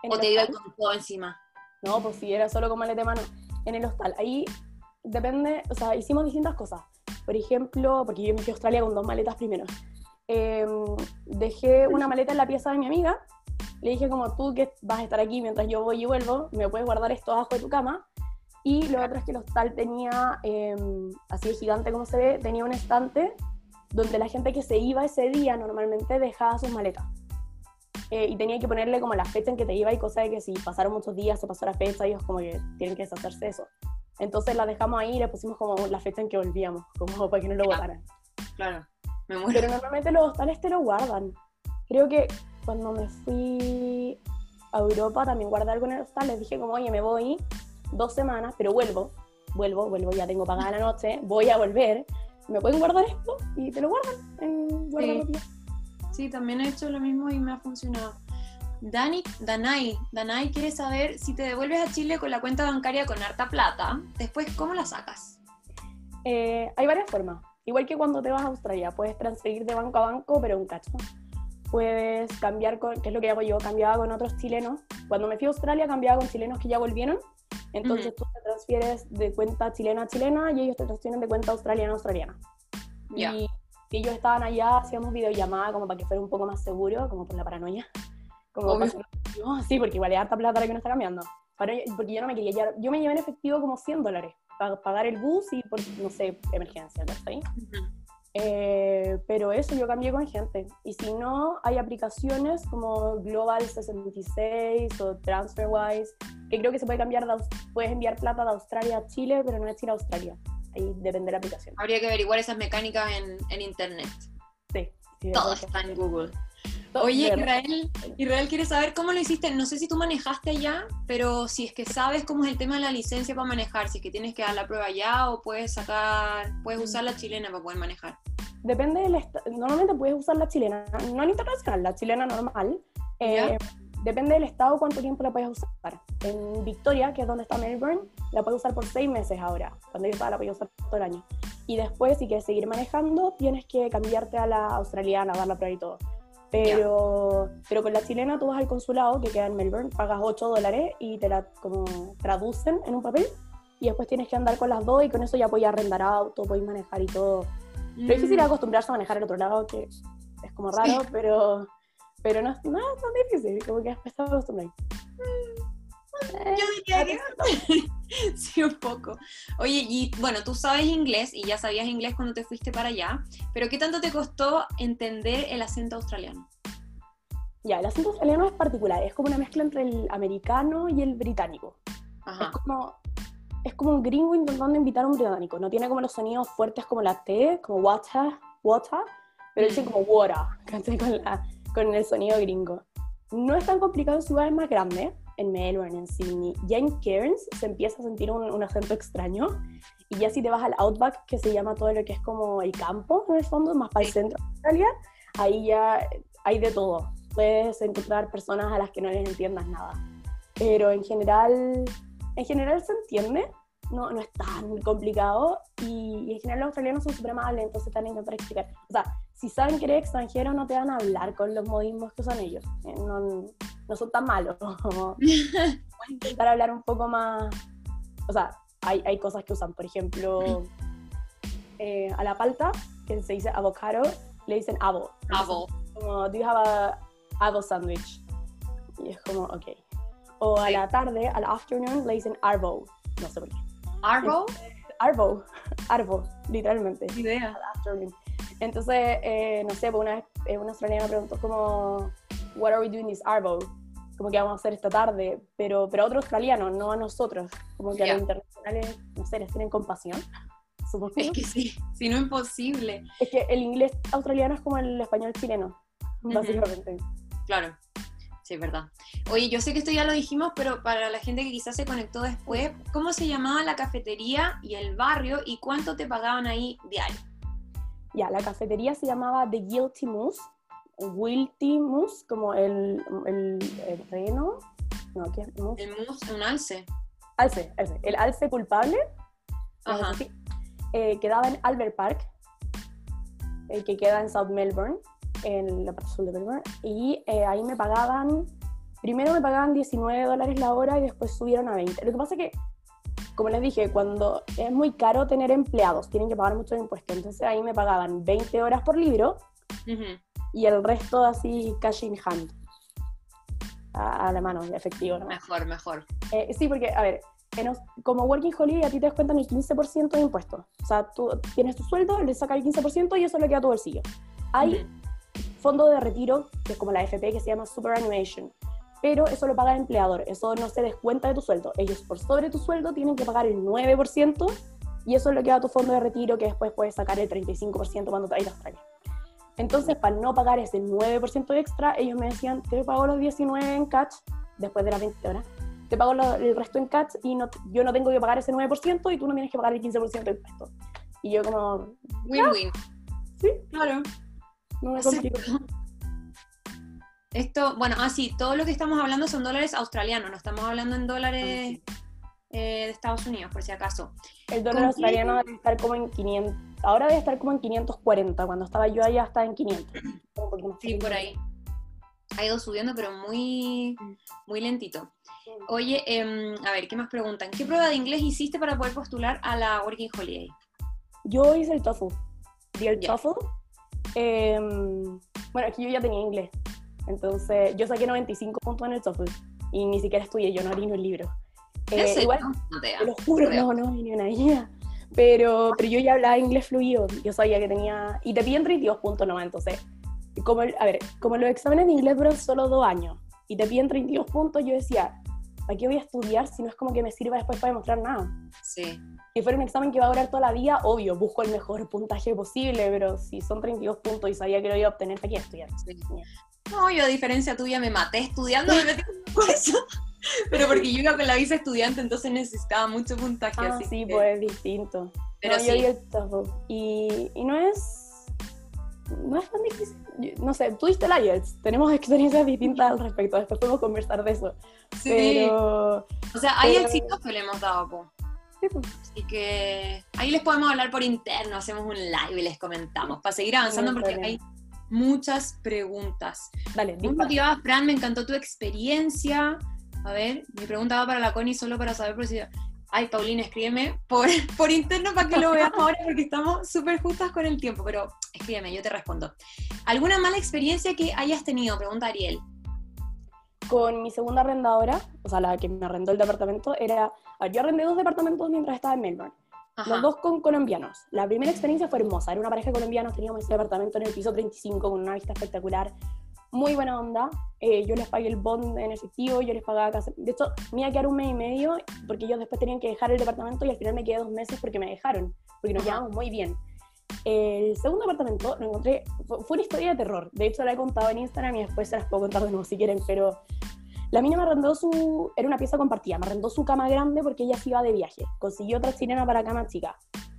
Speaker 1: ¿O te iba con todo encima?
Speaker 2: No, pues sí, era solo con maleta de mano. En el hostal, ahí depende, o sea, hicimos distintas cosas. Por ejemplo, porque yo me fui a Australia con dos maletas primero. Em, dejé una maleta en la pieza de mi amiga. Le dije como tú que vas a estar aquí mientras yo voy y vuelvo, me puedes guardar esto abajo de tu cama. Y lo otro es que el hostal tenía, em, así de gigante como se ve, tenía un estante donde la gente que se iba ese día normalmente dejaba sus maletas. Eh, y tenía que ponerle como la fecha en que te iba y cosa de que si pasaron muchos días se pasó la fecha, ellos como que tienen que deshacerse de eso. Entonces la dejamos ahí y le pusimos como la fecha en que volvíamos, como para que no lo guardaran.
Speaker 1: Claro,
Speaker 2: me muero. Pero normalmente los hostales te lo guardan. Creo que cuando me fui a Europa también guardé algo en el hostal, les dije como, oye, me voy dos semanas, pero vuelvo, vuelvo, vuelvo, ya tengo pagada la noche, voy a volver, ¿me pueden guardar esto? Y te lo guardan en
Speaker 1: sí. sí, también he hecho lo mismo y me ha funcionado. Dani, Danai, Danai quiere saber si te devuelves a Chile con la cuenta bancaria con harta plata, después, ¿cómo la sacas?
Speaker 2: Eh, hay varias formas. Igual que cuando te vas a Australia, puedes transferir de banco a banco, pero un cacho. Puedes cambiar, con, que es lo que hago yo, cambiaba con otros chilenos. Cuando me fui a Australia, cambiaba con chilenos que ya volvieron. Entonces tú te transfieres de cuenta chilena a chilena y ellos te transfieren de cuenta australiana a australiana. Y si ellos estaban allá, hacíamos videollamada como para que fuera un poco más seguro, como por la paranoia. Como sí, porque igual es harta plata la que uno está cambiando. porque yo no me quería llevar, yo me llevé en efectivo como 100 dólares para pagar el bus y por, no sé, emergencia, ¿no está eh, pero eso yo cambié con gente. Y si no, hay aplicaciones como Global 66 o TransferWise, que creo que se puede cambiar, puedes enviar plata de Australia a Chile, pero no es ir a Australia. Ahí depende de la aplicación.
Speaker 1: Habría que averiguar esas mecánicas en, en internet.
Speaker 2: Sí. sí
Speaker 1: Todo está en Google. Oye, Israel, Israel quiere saber cómo lo hiciste. No sé si tú manejaste allá, pero si es que sabes cómo es el tema de la licencia para manejar, si es que tienes que dar la prueba allá o puedes sacar, puedes usar la chilena para poder manejar.
Speaker 2: Depende del normalmente puedes usar la chilena, no en internacional, la chilena normal. Eh, depende del estado cuánto tiempo la puedes usar. En Victoria, que es donde está Melbourne, la puedes usar por seis meses ahora. Cuando yo estaba la podía usar todo el año. Y después, si quieres seguir manejando, tienes que cambiarte a la australiana, dar la prueba y todo. Pero, pero con la chilena tú vas al consulado que queda en Melbourne, pagas 8 dólares y te la como traducen en un papel y después tienes que andar con las dos y con eso ya puedes arrendar auto, puedes manejar y todo. Mm. Es difícil acostumbrarse a manejar el otro lado, que es como raro, pero, pero no, no es tan difícil, como que después te acostumbras.
Speaker 1: Yo diría que sí, un poco. Oye, y bueno, tú sabes inglés y ya sabías inglés cuando te fuiste para allá, pero ¿qué tanto te costó entender el acento australiano?
Speaker 2: Ya, el acento australiano es particular, es como una mezcla entre el americano y el británico. Es como es como un gringo intentando invitar a un británico. No tiene como los sonidos fuertes como la T, como water, water, pero dice como water, con, con el sonido gringo. No es tan complicado en ciudades más grandes, en Melbourne, en Sydney, ya en Cairns se empieza a sentir un, acento extraño. Y ya si te vas al Outback, que se llama todo lo que es como el campo, en el fondo, más para el centro de Australia, ahí ya hay de todo. Puedes encontrar personas a las que no les entiendas nada. Pero en general, en general se entiende, no, no es tan complicado. Y, en general los australianos son súper amables, entonces están a intentar explicar. O sea, si saben que eres extranjero, no te van a hablar con los modismos que usan ellos. Eh, no, no son tan malos. Pueden intentar hablar un poco más. O sea, hay, hay cosas que usan, por ejemplo, eh, a la palta, que se dice avocado, le dicen avo.
Speaker 1: Avo.
Speaker 2: Como, do you have a avo sandwich? Y es como, ok. O a la tarde, al afternoon, le dicen arvo. No sé por qué.
Speaker 1: ¿Arvo?
Speaker 2: Arvo. Arvo, literalmente.
Speaker 1: Idea.
Speaker 2: Entonces, eh, no sé, pues una vez eh, una australiana me preguntó como, what are we doing this Arvo? como que vamos a hacer esta tarde, pero, pero a otros australianos, no a nosotros, como que a los internacionales, no sé, les tienen compasión, supongo.
Speaker 1: Es que sí, si no imposible.
Speaker 2: Es que el inglés australiano es como el español chileno, básicamente.
Speaker 1: Claro. Sí, es verdad. Oye, yo sé que esto ya lo dijimos, pero para la gente que quizás se conectó después, ¿cómo se llamaba la cafetería y el barrio y cuánto te pagaban ahí diario?
Speaker 2: Ya, la cafetería se llamaba The Guilty Moose, Guilty Moose, como el, el, el reno. No, ¿qué es? Moose.
Speaker 1: El mousse, un alce.
Speaker 2: Alce, alce. El alce culpable.
Speaker 1: Ajá.
Speaker 2: eh, quedaba en Albert Park, eh, que queda en South Melbourne, en la parte sur de Melbourne, y eh, ahí me pagaban, primero me pagaban 19 dólares la hora y después subieron a 20. Lo que pasa es que, como les dije, cuando es muy caro tener empleados, tienen que pagar mucho impuestos, entonces ahí me pagaban 20 horas por libro
Speaker 1: Ujú.
Speaker 2: y el resto así cash in hand, a, a la mano, efectivo, ¿no?
Speaker 1: Mejor, mejor.
Speaker 2: Eh, sí, porque, a ver, como Working Holiday a ti te descuentan el 15% de impuestos. O sea, tú tienes tu sueldo, le sacas el 15% y eso le queda a tu bolsillo. Hay. Fondo de retiro, que es como la FP, que se llama Superannuation, pero eso lo paga el empleador, eso no se descuenta de tu sueldo. Ellos por sobre tu sueldo tienen que pagar el 9% y eso le queda a tu fondo de retiro, que después puedes sacar el 35% cuando te vayas a Australia. Entonces, para no pagar ese 9% extra, ellos me decían, te pago los 19 en cash, después de las 20 horas, te pago lo- el resto en cash y no, yo no tengo que pagar ese 9% y tú no tienes que pagar el 15% de impuesto. Y yo como,
Speaker 1: Win-win.
Speaker 2: sí,
Speaker 1: Claro.
Speaker 2: No me
Speaker 1: O sea,
Speaker 2: complico.
Speaker 1: Esto, bueno, ah, sí, todo lo que estamos hablando son dólares australianos, no estamos hablando en dólares eh, de Estados Unidos, por si acaso.
Speaker 2: El dólar
Speaker 1: ¿Con
Speaker 2: australiano debe estar como en 500. Ahora debe estar como en 540. Cuando estaba yo allá estaba en 500. Un poquito más
Speaker 1: Sí, por ahí. Ha ido subiendo, pero muy, muy lentito. Oye, em, a ver, ¿qué más preguntan? ¿Qué prueba de inglés hiciste para poder postular a la Working Holiday?
Speaker 2: Yo hice el TOEFL. Di el
Speaker 1: Ya.
Speaker 2: TOEFL. Em, bueno, que yo ya tenía inglés. Entonces, yo saqué 95 puntos en el TOEFL. Y ni siquiera estudié, yo no abrí ni un libro.
Speaker 1: ¿En
Speaker 2: Eh, igual,
Speaker 1: No te
Speaker 2: lo juro, no, no, ni una idea. Pero, pero yo ya hablaba inglés fluido. Yo sabía que tenía. Y te piden 32 puntos nomás. Entonces, como, a ver, como los exámenes de inglés duran solo dos años y te piden 32 puntos, yo decía, ¿para qué voy a estudiar si no es como que me sirva después para demostrar nada?
Speaker 1: Sí.
Speaker 2: Si fuera un examen que va a durar toda la vida, obvio, busco el mejor puntaje posible, pero si son 32 puntos y sabía que lo iba a obtener, ¿para qué estudiar?
Speaker 1: Sí. No, yo a diferencia tuya me maté estudiando, me metí curso. Pero porque yo iba con la visa estudiante, entonces necesitaba mucho puntaje.
Speaker 2: Ah,
Speaker 1: así
Speaker 2: sí,
Speaker 1: que-
Speaker 2: pues es distinto.
Speaker 1: Pero
Speaker 2: no, yo
Speaker 1: sí.
Speaker 2: di el. Y, y no es. No es tan difícil. Yo- No sé, tú diste el IELTS. Tenemos experiencias distintas al respecto. Después podemos conversar de eso.
Speaker 1: Sí.
Speaker 2: Pero.
Speaker 1: O sea, ahí
Speaker 2: pero-
Speaker 1: que le hemos dado, po.
Speaker 2: Pues,
Speaker 1: Así que ahí les podemos hablar por interno, hacemos un live y les comentamos para seguir avanzando porque hay muchas preguntas.
Speaker 2: Dale,
Speaker 1: Muy motivada, Fran, me encantó tu experiencia. A ver, mi pregunta va para la Connie solo para saber por si... Ay, Paulina, escríbeme por, por interno para que lo veamos ahora porque estamos súper justas con el tiempo, pero escríbeme, yo te respondo. ¿Alguna mala experiencia que hayas tenido? Pregunta Ariel.
Speaker 2: Con mi segunda arrendadora, o sea, la que me arrendó el departamento, era. Yo arrendé dos departamentos mientras estaba en Melbourne.
Speaker 1: Ajá.
Speaker 2: Los dos con colombianos. La primera experiencia fue hermosa. Era una pareja de colombianos, teníamos ese departamento en el piso 35 con una vista espectacular. Muy buena onda. Eh, yo les pagué el bond en efectivo, yo les pagaba casi... De hecho, me iba a quedar un mes y medio porque ellos después tenían que dejar el departamento y al final me quedé dos meses porque me dejaron, porque nos llevamos muy bien. El segundo departamento lo encontré, fue una historia de terror. De hecho, la he contado en Instagram y después se las puedo contar de nuevo si quieren, pero la mina me arrendó su. Era una pieza compartida, me arrendó su cama grande porque ella se iba de viaje. Consiguió otra chilena para cama chica.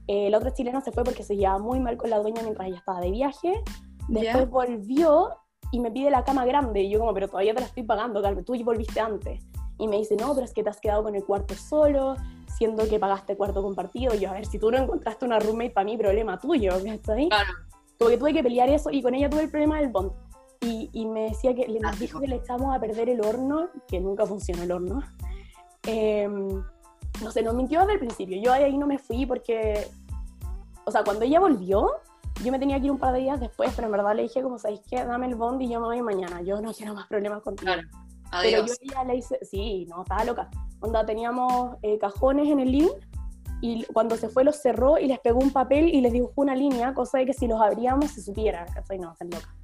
Speaker 2: Eh, la otra chilena se fue porque se llevaba muy mal con la dueña mientras ella estaba de viaje. Después volvió y me pide la cama grande. Y yo, como, pero todavía te la estoy pagando, Carmen, tú volviste antes. Y me dice, no, pero es que te has quedado con el cuarto solo, siendo que pagaste cuarto compartido. Y yo, a ver, si tú no encontraste una roommate, para mí, problema tuyo, ¿cachai?
Speaker 1: Claro.
Speaker 2: Como que tuve que pelear eso y con ella tuve el problema del bond. Y, y me decía que le nos
Speaker 1: Clásico.
Speaker 2: dijo que le echamos a perder el horno, que nunca funcionó el horno. Em, no sé, nos mintió desde el principio. Yo ahí no me fui porque, o sea, cuando ella volvió, yo me tenía que ir un par de días después, pero en verdad le dije como, ¿sabéis qué? Dame el bond y yo me voy mañana. Yo no quiero más problemas contigo.
Speaker 1: Claro.
Speaker 2: Pero
Speaker 1: Adiós.
Speaker 2: yo a ella le hice, sí, no, estaba loca. Onda, teníamos eh, cajones en el living y cuando se fue los cerró y les pegó un papel y les dibujó una línea, cosa de que si los abríamos se supiera, ¿cachai? No, están loca.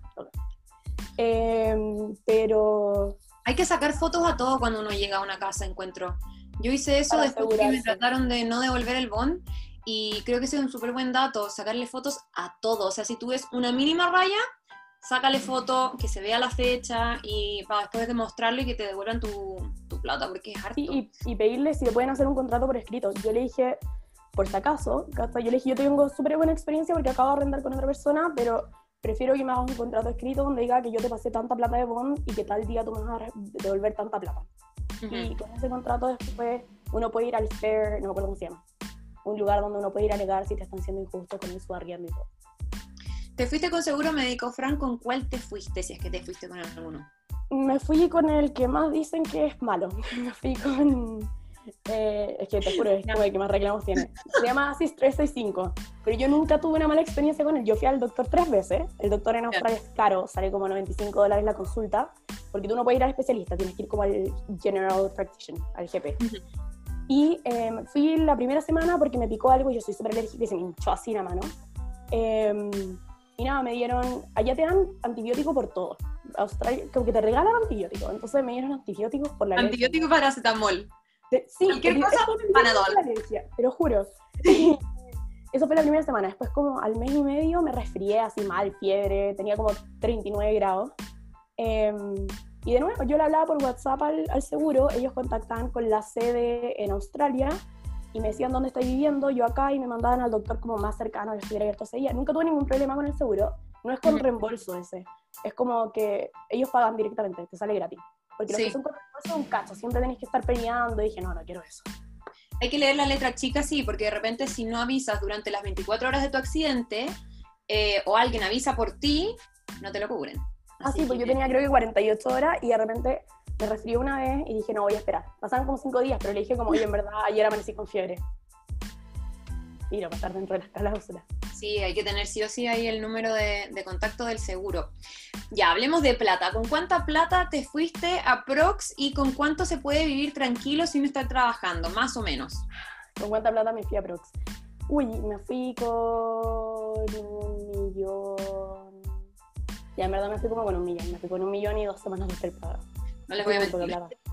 Speaker 2: Em, pero
Speaker 1: Hay que sacar fotos a todo cuando uno llega a una casa, encuentro. Yo hice eso después que me trataron de no devolver el bond y creo que ese es un súper buen dato, sacarle fotos a todo. O sea, si tú ves una mínima raya, sácale foto, que se vea la fecha y para después demostrarlo y que te devuelvan tu, tu plata, porque es harto.
Speaker 2: Y, y, pedirle si le pueden hacer un contrato por escrito. Yo le dije, por si acaso, yo le dije, yo tengo súper buena experiencia porque acabo de arrendar con otra persona, pero prefiero que me hagas un contrato escrito donde diga que yo te pasé tanta plata de bond y que tal día tú me vas a devolver tanta plata. Y con ese contrato después uno puede ir al fair, no me acuerdo cómo se llama, un lugar donde uno puede ir a alegar si te están siendo injustos con su arriendo y todo.
Speaker 1: ¿Te fuiste con seguro médico, Fran? ¿Con cuál te fuiste, si es que te fuiste con alguno?
Speaker 2: Me fui con el que más dicen que es malo. Me fui con... Eh, es que te juro, es como el que más reclamos tiene. Se llama ASIS 365, pero yo nunca tuve una mala experiencia con él. Yo fui al doctor tres veces. El doctor en Australia es caro, sale como 95 dólares la consulta, porque tú no puedes ir al especialista, tienes que ir como al General Practitioner, al GP. Y em, fui la primera semana porque me picó algo y yo soy súper alérgica y se me hinchó así la mano. Eh, y nada, me dieron, allá te dan antibiótico por todo. Australia, como que te regalan antibióticos. Entonces me dieron antibióticos por la
Speaker 1: Antibiótico para acetamol.
Speaker 2: sí, cualquier cosa, panadol. Te lo juro. Eso fue la primera semana. Después, como al mes y medio, me resfrié así mal, fiebre, tenía como 39 grados. Em, y de nuevo, yo le hablaba por WhatsApp al, al, seguro, ellos contactaban con la sede en Australia y me decían dónde estoy viviendo, yo acá, y me mandaban al doctor como más cercano, que estuviera abierto ese día. Nunca tuve ningún problema con el seguro, no es con reembolso ese, es como que ellos pagan directamente, te sale gratis. Porque los que son son un cacho, siempre tenés que estar peleando, y dije, no, no quiero eso.
Speaker 1: Hay que leer la letra chica, sí, porque de repente si no avisas durante las 24 horas de tu accidente, eh, o alguien avisa por ti, no te lo cubren.
Speaker 2: ah, sí, pues yo tenía creo que 48 horas y de repente me resfrió una vez y dije, no, voy a esperar. Pasaron como cinco días, pero le dije como, oye, en verdad, ayer amanecí con fiebre. Y no pasar dentro de las cláusulas.
Speaker 1: Sí, hay que tener sí o sí ahí el número de, contacto del seguro. Ya, hablemos de plata. ¿Con cuánta plata te fuiste a Prox y con cuánto se puede vivir tranquilo sin estar trabajando, más o menos?
Speaker 2: ¿Con cuánta plata me fui a Prox? Uy, me fui con un millón. Ya, en verdad me fui como con un millón. Me fui con un millón y dos semanas de ser pagado.
Speaker 1: No les voy a mentir.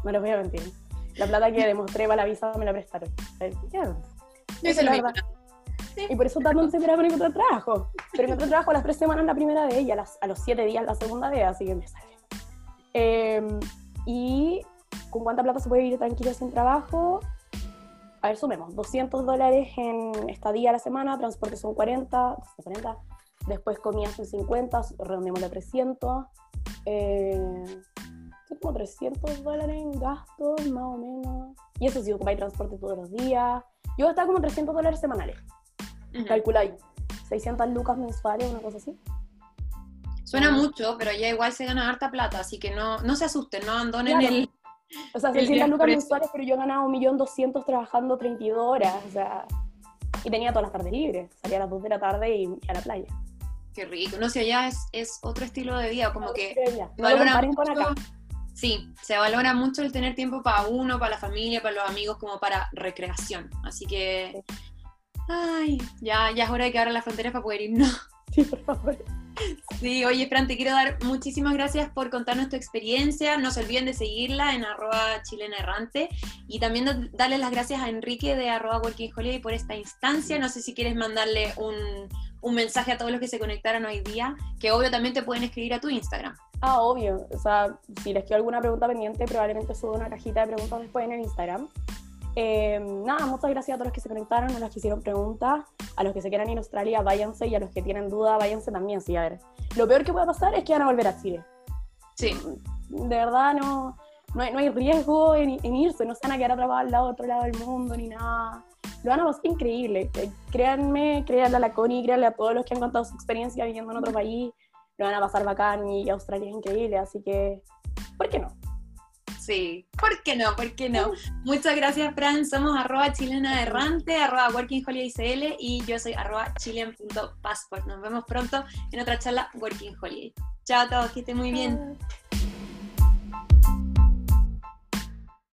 Speaker 2: No les voy a mentir. La plata que demostré para la visa me la prestaron.
Speaker 1: es la verdad.
Speaker 2: Y por eso también se con otro trabajo. Pero otro trabajo a las tres semanas la primera vez y a, las, a los siete días la segunda vez, así que me sale. Em, y con cuánta plata se puede vivir tranquilo sin trabajo. A ver, sumemos. 200 dólares en estadía a la semana, transporte son 40, 40 después comida son 50, redondeamos a 300. Eh, como 300 dólares en gastos, más o menos. Y eso sí, ocupáis transporte todos los días. Yo gastaba como 300 dólares semanales. Calculáis. 600 lucas mensuales, una cosa así.
Speaker 1: Suena mucho, pero ya igual se gana harta plata, así que no, no se asusten, no abandonen el.
Speaker 2: O sea, 600 lucas mensuales, pero yo ganaba 1.200.000 trabajando 32 horas, o sea. Y tenía todas las tardes libres. Salía a las 2 de la tarde y a la playa.
Speaker 1: Qué rico. No sé, allá es, es otro estilo de vida, como que.
Speaker 2: No lo con acá.
Speaker 1: Sí, se valora mucho el tener tiempo para uno, para la familia, para los amigos, como para recreación. Así que, ay, ya, ya es hora de que abran las fronteras para poder irnos.
Speaker 2: Sí, por favor.
Speaker 1: Sí, oye, Fran, te quiero dar muchísimas gracias por contarnos tu experiencia. No se olviden de seguirla en arroba chilena errante y también darle las gracias a Enrique de arroba working holiday por esta instancia. No sé si quieres mandarle un, un mensaje a todos los que se conectaron hoy día, que obvio también te pueden escribir a tu Instagram.
Speaker 2: Ah, obvio. O sea, si les quedó alguna pregunta pendiente, probablemente subo una cajita de preguntas después en el Instagram. Eh, nada, muchas gracias a todos los que se conectaron, a los que hicieron preguntas, a los que se quieran ir a Australia, váyanse, y a los que tienen duda, váyanse también. Sí, a ver, lo peor que puede pasar es que van a volver a Chile.
Speaker 1: Sí.
Speaker 2: De verdad, no, no, hay, no hay riesgo en, irse, no se van a quedar atrapados al lado, otro lado del mundo, ni nada. Lo van a pasar increíble. Créanme, créanle a la Connie, créanle a todos los que han contado su experiencia viviendo en otro país lo van a pasar bacán y Australia es increíble, así que, ¿por qué no?
Speaker 1: Sí, ¿por qué no? ¿Por qué no? Muchas gracias, Fran. Somos arroba chilena errante, arroba working holiday y yo soy arroba chilen.passport. Nos vemos pronto en otra charla Working Holiday. Chao a todos, que estén muy bien.